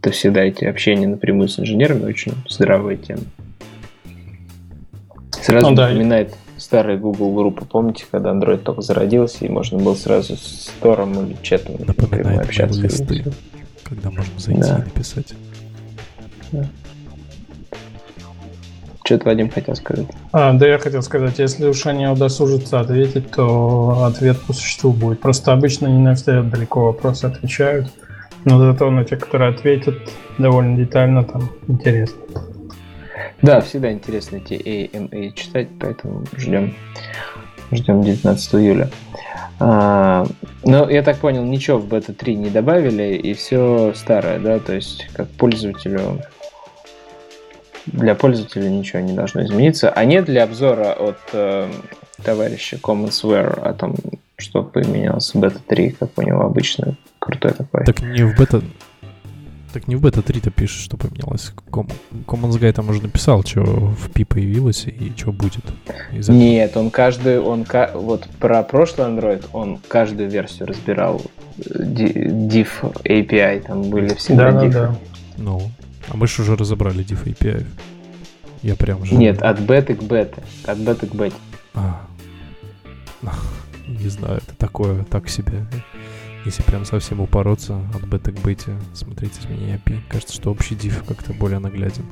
Это всегда эти общения напрямую с инженерами очень здравая тема. Сразу ну, напоминает да. старые Google группы. Помните, когда Android только зародился, и можно было сразу с Тором или чатом напрямую общаться. Листы, когда можно зайти да. и написать. Да. Что-то Вадим хотел сказать. А, да, я хотел сказать, если уж они удосужатся ответить, то ответ по существу будет. Просто обычно не на все далеко вопросы отвечают, но зато на те, которые ответят довольно детально, там интересно. Да, всегда интересно эти AMA читать, поэтому ждем, ждем 19 июля. А, ну, я так понял, ничего в бета 3 не добавили, и все старое, да, то есть как пользователю для пользователя ничего не должно измениться. А нет ли обзора от э, товарища Commonsware о том, что поменялось в бета 3, как у него обычно крутой такой? Так не в бета... Так не в бета 3-то пишет, что поменялось. Commons Guy там уже написал, что в P появилось и что будет. Нет, он каждый, он вот про прошлый Android, он каждую версию разбирал. Div API, там были всегда да. Да, да. Ну, а мы же уже разобрали diff API. Я прям же... Нет, от беты к бете. От беты к бете. А. Не знаю, это такое, так себе. Если прям совсем упороться от бета к бете, смотреть изменения API. Кажется, что общий diff как-то более нагляден.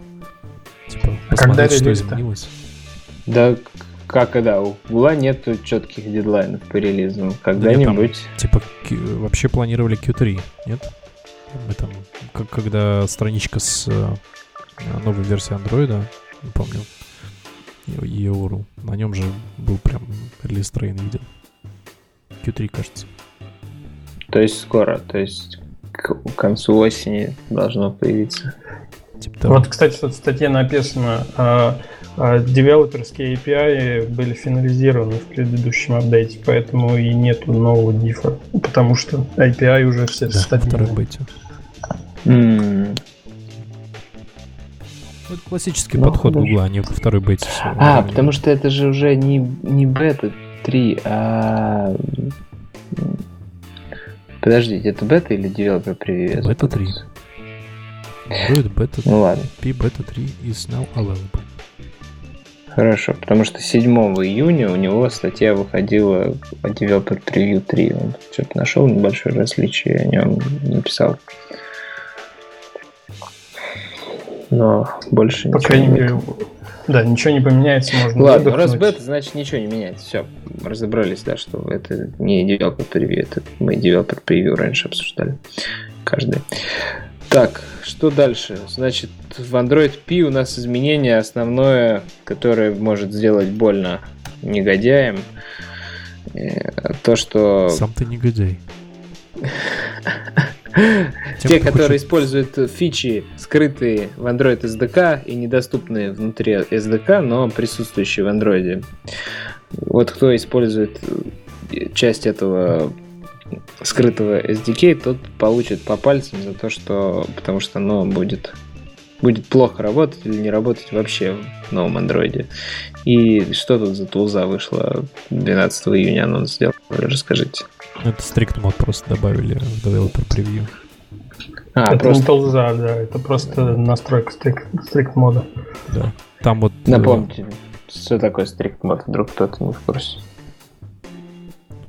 Типа, а посмотреть, что изменилось. Да, как и да, у Гугла нет четких дедлайнов по релизу. Когда-нибудь... Да типа, вообще планировали Q3, нет? Мы там, как, когда страничка с э, новой версией андроида, не помню, EURL, на нем же был прям релиз трейн виден. Q3, кажется. То есть скоро, то есть к концу осени должно появиться. Типа того. Вот, кстати, тут в статье написано, а, а девелоперские API были финализированы в предыдущем апдейте, поэтому и нету нового дифа, потому что API уже все да, стабильны. бете. Mm. Это классический ну, подход Гугла, они во второй бете. А, потому что это же уже не, не бета 3, а... Подождите, это бета или девелопер превью? Бета 3. Android Beta ну, ладно. P Beta 3 is now available. Хорошо, потому что 7 июня у него статья выходила о Developer Preview 3. Он что-то нашел небольшое различие, о нем написал но больше По крайней мере, да, ничего не поменяется, можно Ладно, выдохнуть. раз бета, значит ничего не меняется. Все, разобрались, да, что это не developer превью, это мы developer превью раньше обсуждали. Каждый. Так, что дальше? Значит, в Android P у нас изменение основное, которое может сделать больно негодяям. Э, то, что... Сам ты негодяй. (laughs) Те, которые используют фичи, скрытые в Android SDK и недоступные внутри SDK, но присутствующие в Android. Вот кто использует э, часть этого скрытого SDK, тот получит по пальцам за то, что потому что оно будет будет плохо работать или не работать вообще в новом андроиде. И что тут за тулза вышла 12 июня анонс сделал? Расскажите. Это strict мод просто добавили в developer preview. А, это просто... не толза, да, это просто настройка strict, strict мода. Да. Там вот... Э, Напомните, что такое strict мод, вдруг кто-то не в курсе.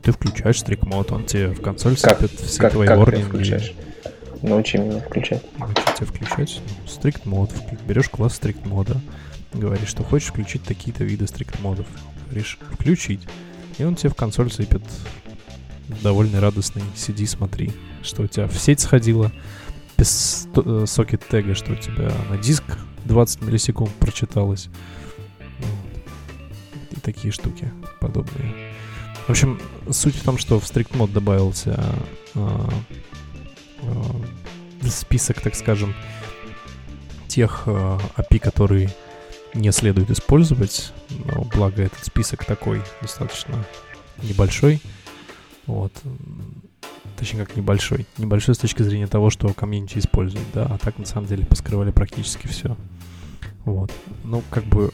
Ты включаешь strict мод, он тебе в консоль как, сыпет все как, твои как warning. включаешь? Научи меня включать. Научи тебя включать. Strict мод. Берешь класс strict мода. Говоришь, что хочешь включить такие-то виды strict модов. Говоришь, включить. И он тебе в консоль сыпет довольно радостный. Сиди, смотри, что у тебя в сеть сходило без э, сокет тега, что у тебя на диск 20 миллисекунд прочиталось. И такие штуки подобные. В общем, суть в том, что в Strict Mode добавился э, э, список, так скажем, тех э, API, которые не следует использовать. Но благо этот список такой достаточно небольшой. Вот. Точнее, как небольшой. Небольшой с точки зрения того, что комьюнити использует, да. А так, на самом деле, поскрывали практически все. Вот. Ну, как бы...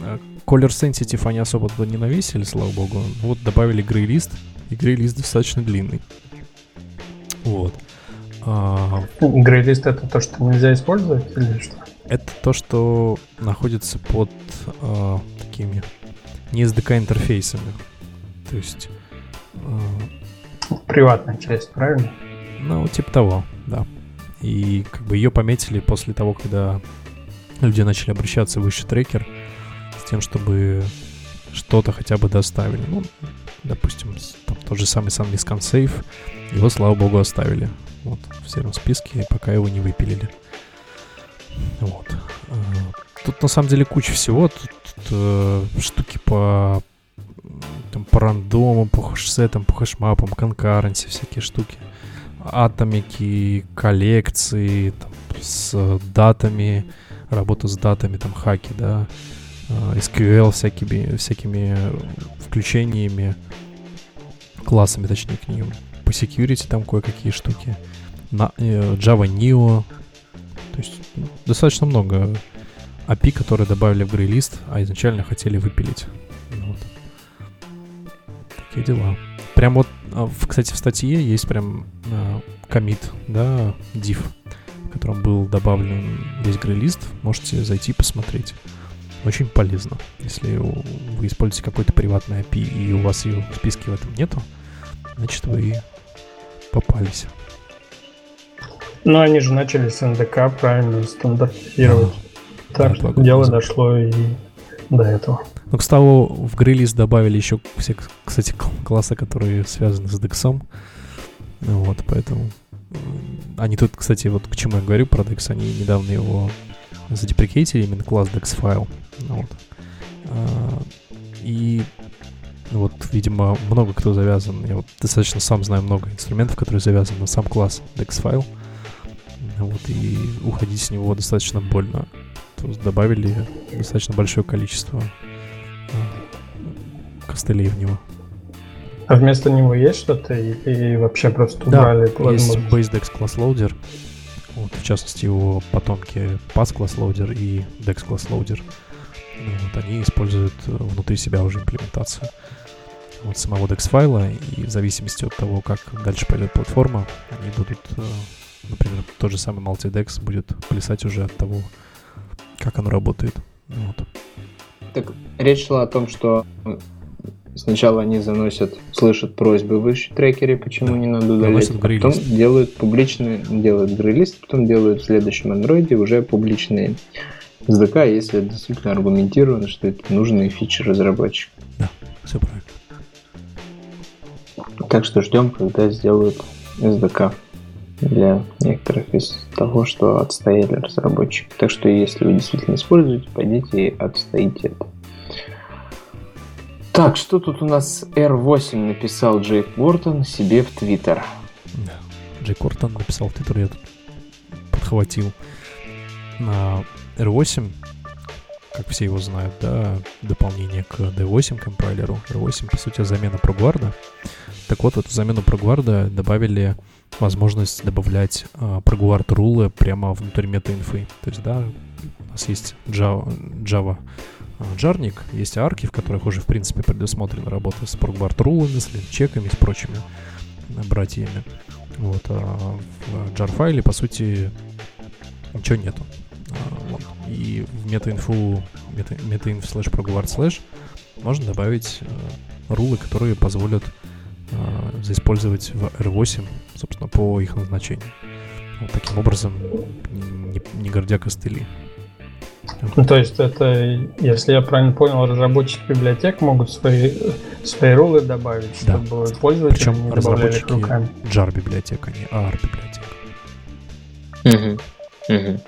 Э, Color Sensitive они особо туда не навесили, слава богу. Вот добавили грейлист, и грейлист достаточно длинный. Вот. А... Грейлист это то, что нельзя использовать или что? Это то, что находится под э, такими не SDK интерфейсами. То есть Приватная часть, правильно? Ну, типа того, да. И как бы ее пометили после того, когда люди начали обращаться в выше трекер с тем, чтобы что-то хотя бы доставили. Ну, допустим, там тот же самый SunMiscon Safe, его, слава богу, оставили. Вот, в сером списке, пока его не выпилили. Вот. А, тут на самом деле куча всего. Тут, тут э, штуки по там, по рандому, по хэшсетам, по хэшмапам, конкуренции, всякие штуки. Атомики, коллекции, там, с датами, работа с датами, там, хаки, да, а, SQL всякими, всякими включениями, классами, точнее, к ним. По security там кое-какие штуки. На, э, Java Neo. То есть ну, достаточно много API, которые добавили в грейлист, а изначально хотели выпилить. Вот. Такие дела. Прям вот, а, кстати, в статье есть прям комит, да, div, в котором был добавлен весь грейлист. Можете зайти посмотреть. Очень полезно. Если вы используете какой-то приватный API и у вас ее в списке в этом нету, значит вы попались. Ну, они же начали с НДК правильно стандартизировать. А, так да, что дело дошло и до этого. Ну, к слову, в грейлист добавили еще все, кстати, классы, которые связаны с DEX. Вот, поэтому... Они тут, кстати, вот к чему я говорю про DEX, они недавно его задеприкейтили, именно класс DEX файл. Вот. А, и вот, видимо, много кто завязан. Я вот достаточно сам знаю много инструментов, которые завязаны на сам класс DEX файл. Вот, и уходить с него достаточно больно. То есть добавили достаточно большое количество костылей в него. А вместо него есть что-то и, вообще просто убрали да, есть BaseDex Class Loader. Вот, в частности, его потомки Pass Class Loader и Dex Class Loader. Ну, вот, они используют внутри себя уже имплементацию вот самого DEX файла, и в зависимости от того, как дальше пойдет платформа, они будут, э, например, тот же самый Multidex будет плясать уже от того, как оно работает. Вот. Так речь шла о том, что сначала они заносят, слышат просьбы в ищу трекере, почему не надо удалять, потом делают публичные, делают грейлист, потом делают в следующем андроиде уже публичные SDK, если это действительно аргументировано, что это нужные фичи разработчика. Да, все правильно. Так что ждем, когда сделают SDK для некоторых из того, что отстояли разработчики. Так что если вы действительно используете, пойдите и отстоите это. Так, что тут у нас R8 написал Джейк Уортон себе в Твиттер? Да, Джейк Уортон написал в Твиттер, я тут подхватил. На R8 как все его знают, да, дополнение к D8 компайлеру. R8, по сути, замена ProGuard. Так вот, эту замену ProGuard добавили возможность добавлять э, ProGuard рулы прямо внутрь метаинфы. То есть, да, у нас есть Java, Java джарник, есть арки, в которых уже, в принципе, предусмотрена работа с ProGuard рулами, с чеками, с прочими братьями. Вот, а в jar файле, по сути, ничего нету. Вот. И в метаинфу метаинф слэш проговор слэш можно добавить э, рулы, которые позволят э, заиспользовать в R8, собственно, по их назначению. Вот таким образом, не, не гордя костыли. Ну, то есть это, если я правильно понял, разработчики библиотек могут свои, свои рулы добавить, чтобы да. пользователи Причем не добавляли их руками. Jar библиотека, а не AR библиотека. Угу. Угу.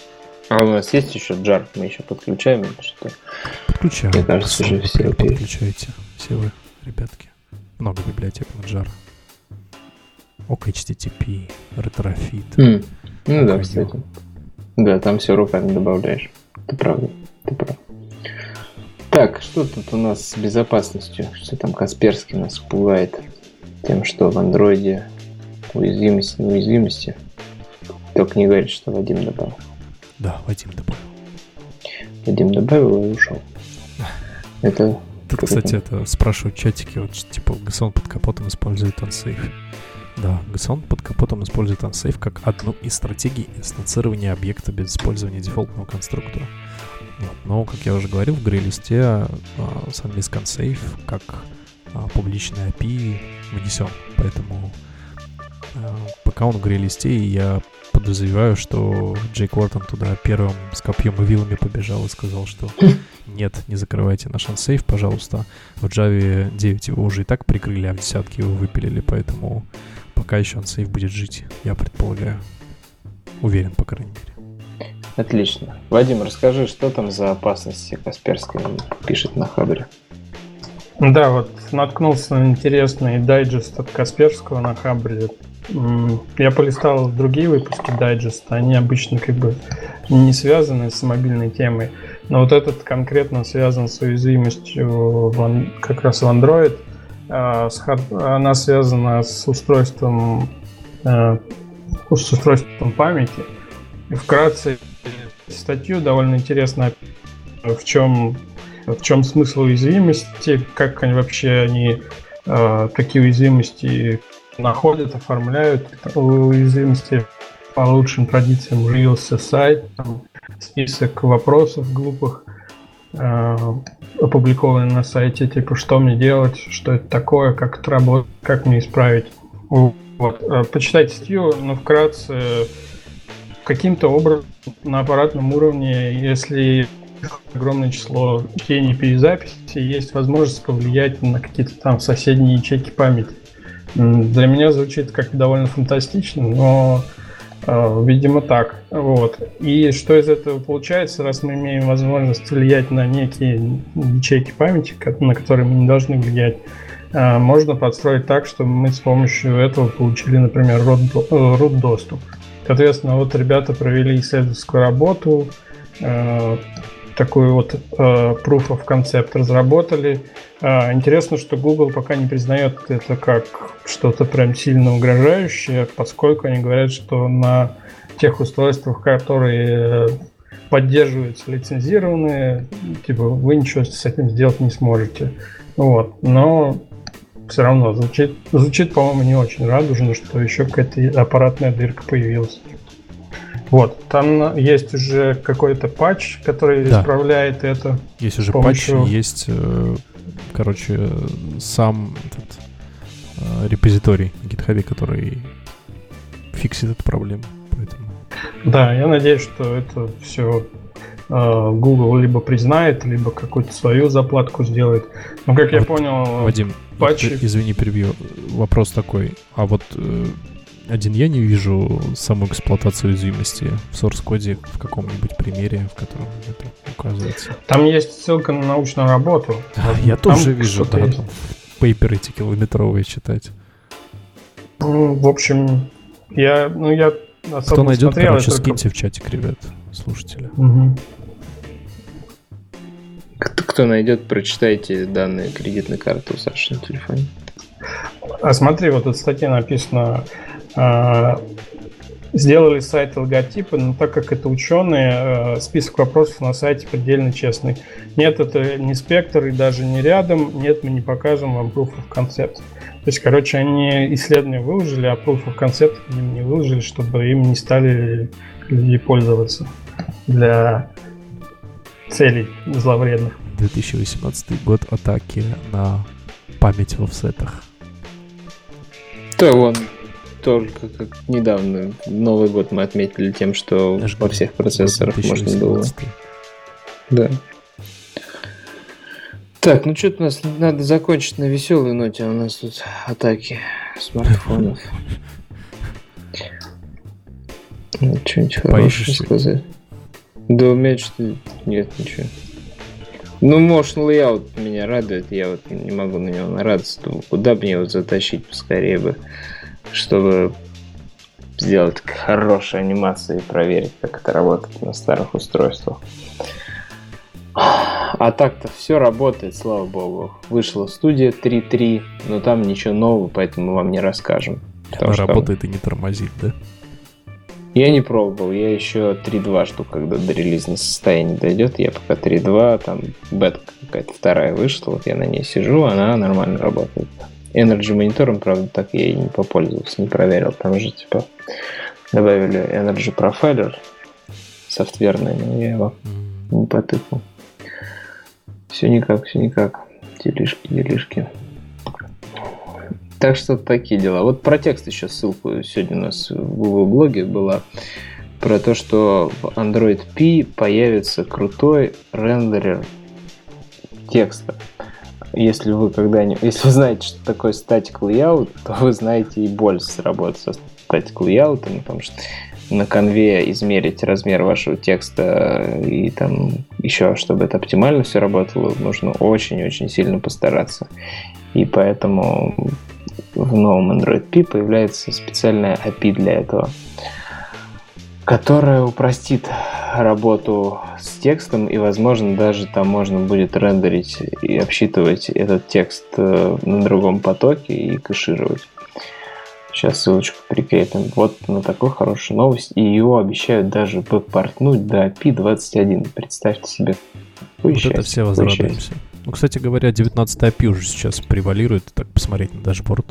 А у нас есть еще джар, мы еще подключаем что Подключаем. Мне кажется, уже все подключаете. Все вы, ребятки. Много библиотек на джар. Ок HTTP, Retrofit. Mm. Ну да, кстати. Да, там все руками добавляешь. Ты прав. Ты прав. Так, что тут у нас с безопасностью? Что там Касперский нас пугает тем, что в андроиде уязвимости, неуязвимости. Только не говорит, что Вадим добавил. Да, Вадим добавил. Вадим добавил и ушел. (laughs) Это... Тут, кстати, это спрашивают чатики, вот типа GSON под капотом использует OnSafe. Да, GSON под капотом использует OnSafe как одну из стратегий инстанцирования объекта без использования дефолтного конструктора. Вот. Но, как я уже говорил, в грейлисте а, SunList OnSafe как а, публичный API внесен, поэтому а, пока он в грейлисте, я подозреваю, что Джейк Уортон туда первым с копьем и вилами побежал и сказал, что нет, не закрывайте наш ансейв, пожалуйста. В Java 9 его уже и так прикрыли, а в десятке его выпилили, поэтому пока еще ансейв будет жить, я предполагаю. Уверен, по крайней мере. Отлично. Вадим, расскажи, что там за опасности Касперской пишет на Хабре? Да, вот наткнулся на интересный дайджест от Касперского на Хабре я полистал другие выпуски дайджеста, они обычно как бы не связаны с мобильной темой, но вот этот конкретно связан с уязвимостью в, как раз в Android. А, она связана с устройством, э, с устройством памяти. И вкратце статью довольно интересно в чем в чем смысл уязвимости, как они вообще они э, уязвимости находят, оформляют уязвимости по лучшим традициям явился сайт, там список вопросов глупых опубликованы на сайте, типа что мне делать, что это такое, как это работает, как мне исправить. Вот. Э, почитайте статью, но вкратце каким-то образом на аппаратном уровне, если огромное число чтений перезаписи, есть возможность повлиять на какие-то там соседние ячейки памяти. Для меня звучит как довольно фантастично, но, э, видимо, так. Вот. И что из этого получается, раз мы имеем возможность влиять на некие ячейки памяти, на которые мы не должны влиять, э, можно подстроить так, чтобы мы с помощью этого получили, например, root доступ. Соответственно, вот ребята провели исследовательскую работу, такую вот э, proof of concept разработали. Э, интересно, что Google пока не признает это как что-то прям сильно угрожающее, поскольку они говорят, что на тех устройствах, которые поддерживаются лицензированные, типа вы ничего с этим сделать не сможете. Вот. Но все равно звучит, звучит, по-моему, не очень радужно, что еще какая-то аппаратная дырка появилась. Вот, там есть уже какой-то патч, который да. исправляет это. Есть уже помощью... патч, есть, э, короче, сам этот э, репозиторий GitHub, который фиксит эту проблему. Поэтому... Да, я надеюсь, что это все э, Google либо признает, либо какую-то свою заплатку сделает. Но как а я вот, понял, Вадим, патчи... извини, перебью. Вопрос такой. А вот один я не вижу саму эксплуатацию уязвимости в source коде в каком-нибудь примере, в котором это указывается. Там есть ссылка на научную работу. А, я Там тоже вижу, да, есть. пейперы эти километровые читать. Ну, в общем, я, ну, я особо Кто найдет, смотрел, короче, только... скиньте в чатик, ребят, слушатели. Угу. Кто, найдет, прочитайте данные кредитной карты у Саши на телефоне. А смотри, вот тут в статье написано сделали сайт логотипа, но так как это ученые, а, список вопросов на сайте предельно честный. Нет, это не спектр и даже не рядом. Нет, мы не покажем вам proof of concept. То есть, короче, они исследования выложили, а proof of concept им не выложили, чтобы им не стали люди пользоваться для целей зловредных. 2018 год атаки на память в офсетах. Да, вон, только как недавно Новый год мы отметили тем, что Даже во всех процессорах можно было. Да. Так, ну что-то у нас надо закончить на веселой ноте, а у нас тут атаки смартфонов. Ну, что-нибудь хорошее сказать. Да у меня что нет ничего. Ну, может, layout меня радует, я вот не могу на него нарадоваться. Куда бы мне его затащить поскорее бы чтобы сделать хорошие анимации и проверить, как это работает на старых устройствах. А так-то все работает, слава богу. Вышла студия 3.3, но там ничего нового, поэтому мы вам не расскажем. Она что... работает и не тормозит, да? Я не пробовал, я еще 3.2 жду, когда до релизного состояния дойдет. Я пока 3.2, там бета какая-то вторая вышла, вот я на ней сижу, она нормально работает. Energy монитором, правда, так я и не попользовался, не проверил. Там же, типа, добавили Energy Profiler софтверный, но я его не потыкал. Все никак, все никак. Делишки, делишки. Так что такие дела. Вот про текст еще ссылку сегодня у нас в Google блоге была про то, что в Android P появится крутой рендерер текста. Если вы когда-нибудь, если вы знаете, что такое static layout, то вы знаете и больше работы со static layout, потому что на конве измерить размер вашего текста и там еще, чтобы это оптимально все работало, нужно очень-очень сильно постараться. И поэтому в новом Android P появляется специальная API для этого которая упростит работу с текстом, и, возможно, даже там можно будет рендерить и обсчитывать этот текст э, на другом потоке и кэшировать. Сейчас ссылочку прикрепим. Вот на такую хорошую новость. И его обещают даже попортнуть до API-21. Представьте себе. Вот счастье, это все возрадуемся. Ну, кстати говоря, 19 API уже сейчас превалирует. Так посмотреть на дашборд.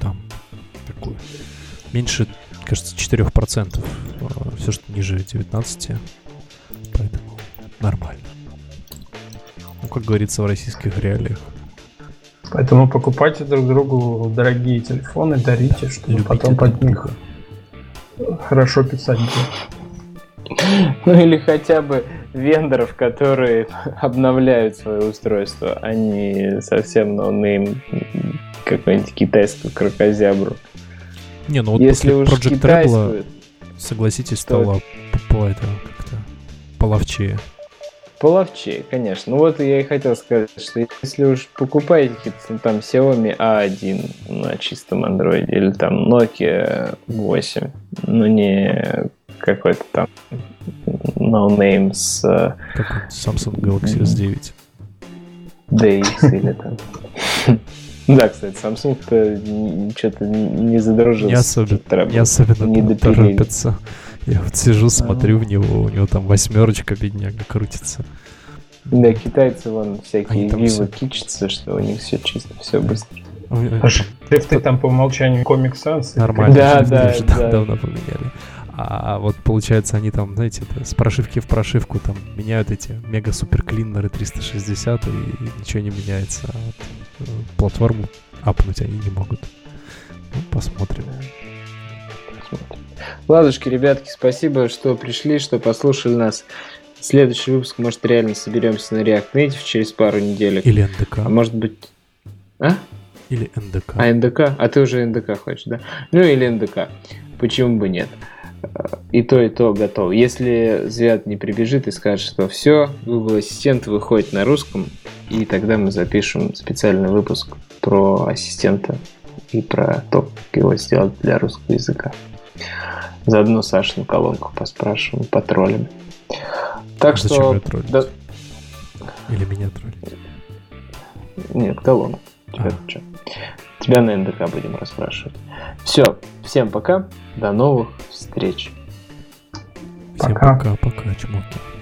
Там такой меньше кажется, 4%. А, Все, что ниже 19. Поэтому нормально. Ну, как говорится в российских реалиях. Поэтому покупайте друг другу дорогие телефоны, дарите, чтобы Любите потом под них хорошо писать. Ну или хотя бы вендоров, которые обновляют свое устройство, а не совсем ноунейм какой-нибудь китайскую крокозябру. Не, ну вот Если после Project Treble, согласитесь, стало по, по это как-то половчее. Половчей, конечно. Ну вот я и хотел сказать, что если уж покупаете ну, там Xiaomi A1 на чистом Android или там Nokia 8, ну не какой-то там no name с... Как Samsung Galaxy S9. DX или там... (laughs) Да, кстати, Samsung-то что-то не задружился. Не особенно, не особенно не торопится. Я вот сижу, смотрю в него, у него там восьмерочка, бедняга, крутится. Да, китайцы вон всякие вивы кичатся, что у них все чисто, все быстро. А шрифты там по умолчанию Comic Sans. Нормально. Да, (laughs) да, да. Давно поменяли. А вот получается, они там, знаете, с прошивки в прошивку там меняют эти мега-супер клиннеры 360 и ничего не меняется. А вот, э, платформу апнуть они не могут. Ну, посмотрим. посмотрим. Ладушки, ребятки, спасибо, что пришли, что послушали нас. Следующий выпуск, может, реально соберемся на React Native через пару недель. Или НДК. А может быть... А? Или НДК. А, НДК? А ты уже НДК хочешь, да? Ну, или НДК. Почему бы нет? И то, и то готов. Если Звят не прибежит и скажет, что все, Google Ассистент выходит на русском, и тогда мы запишем специальный выпуск про ассистента и про то, как его сделать для русского языка. Заодно Сашину колонку поспрашиваем, потроллим. Так а что... Да... Или меня троллить? Нет, колонку. А. Тебя на НДК будем расспрашивать. Все, всем пока, до новых встреч. Всем пока, пока, пока чмоки.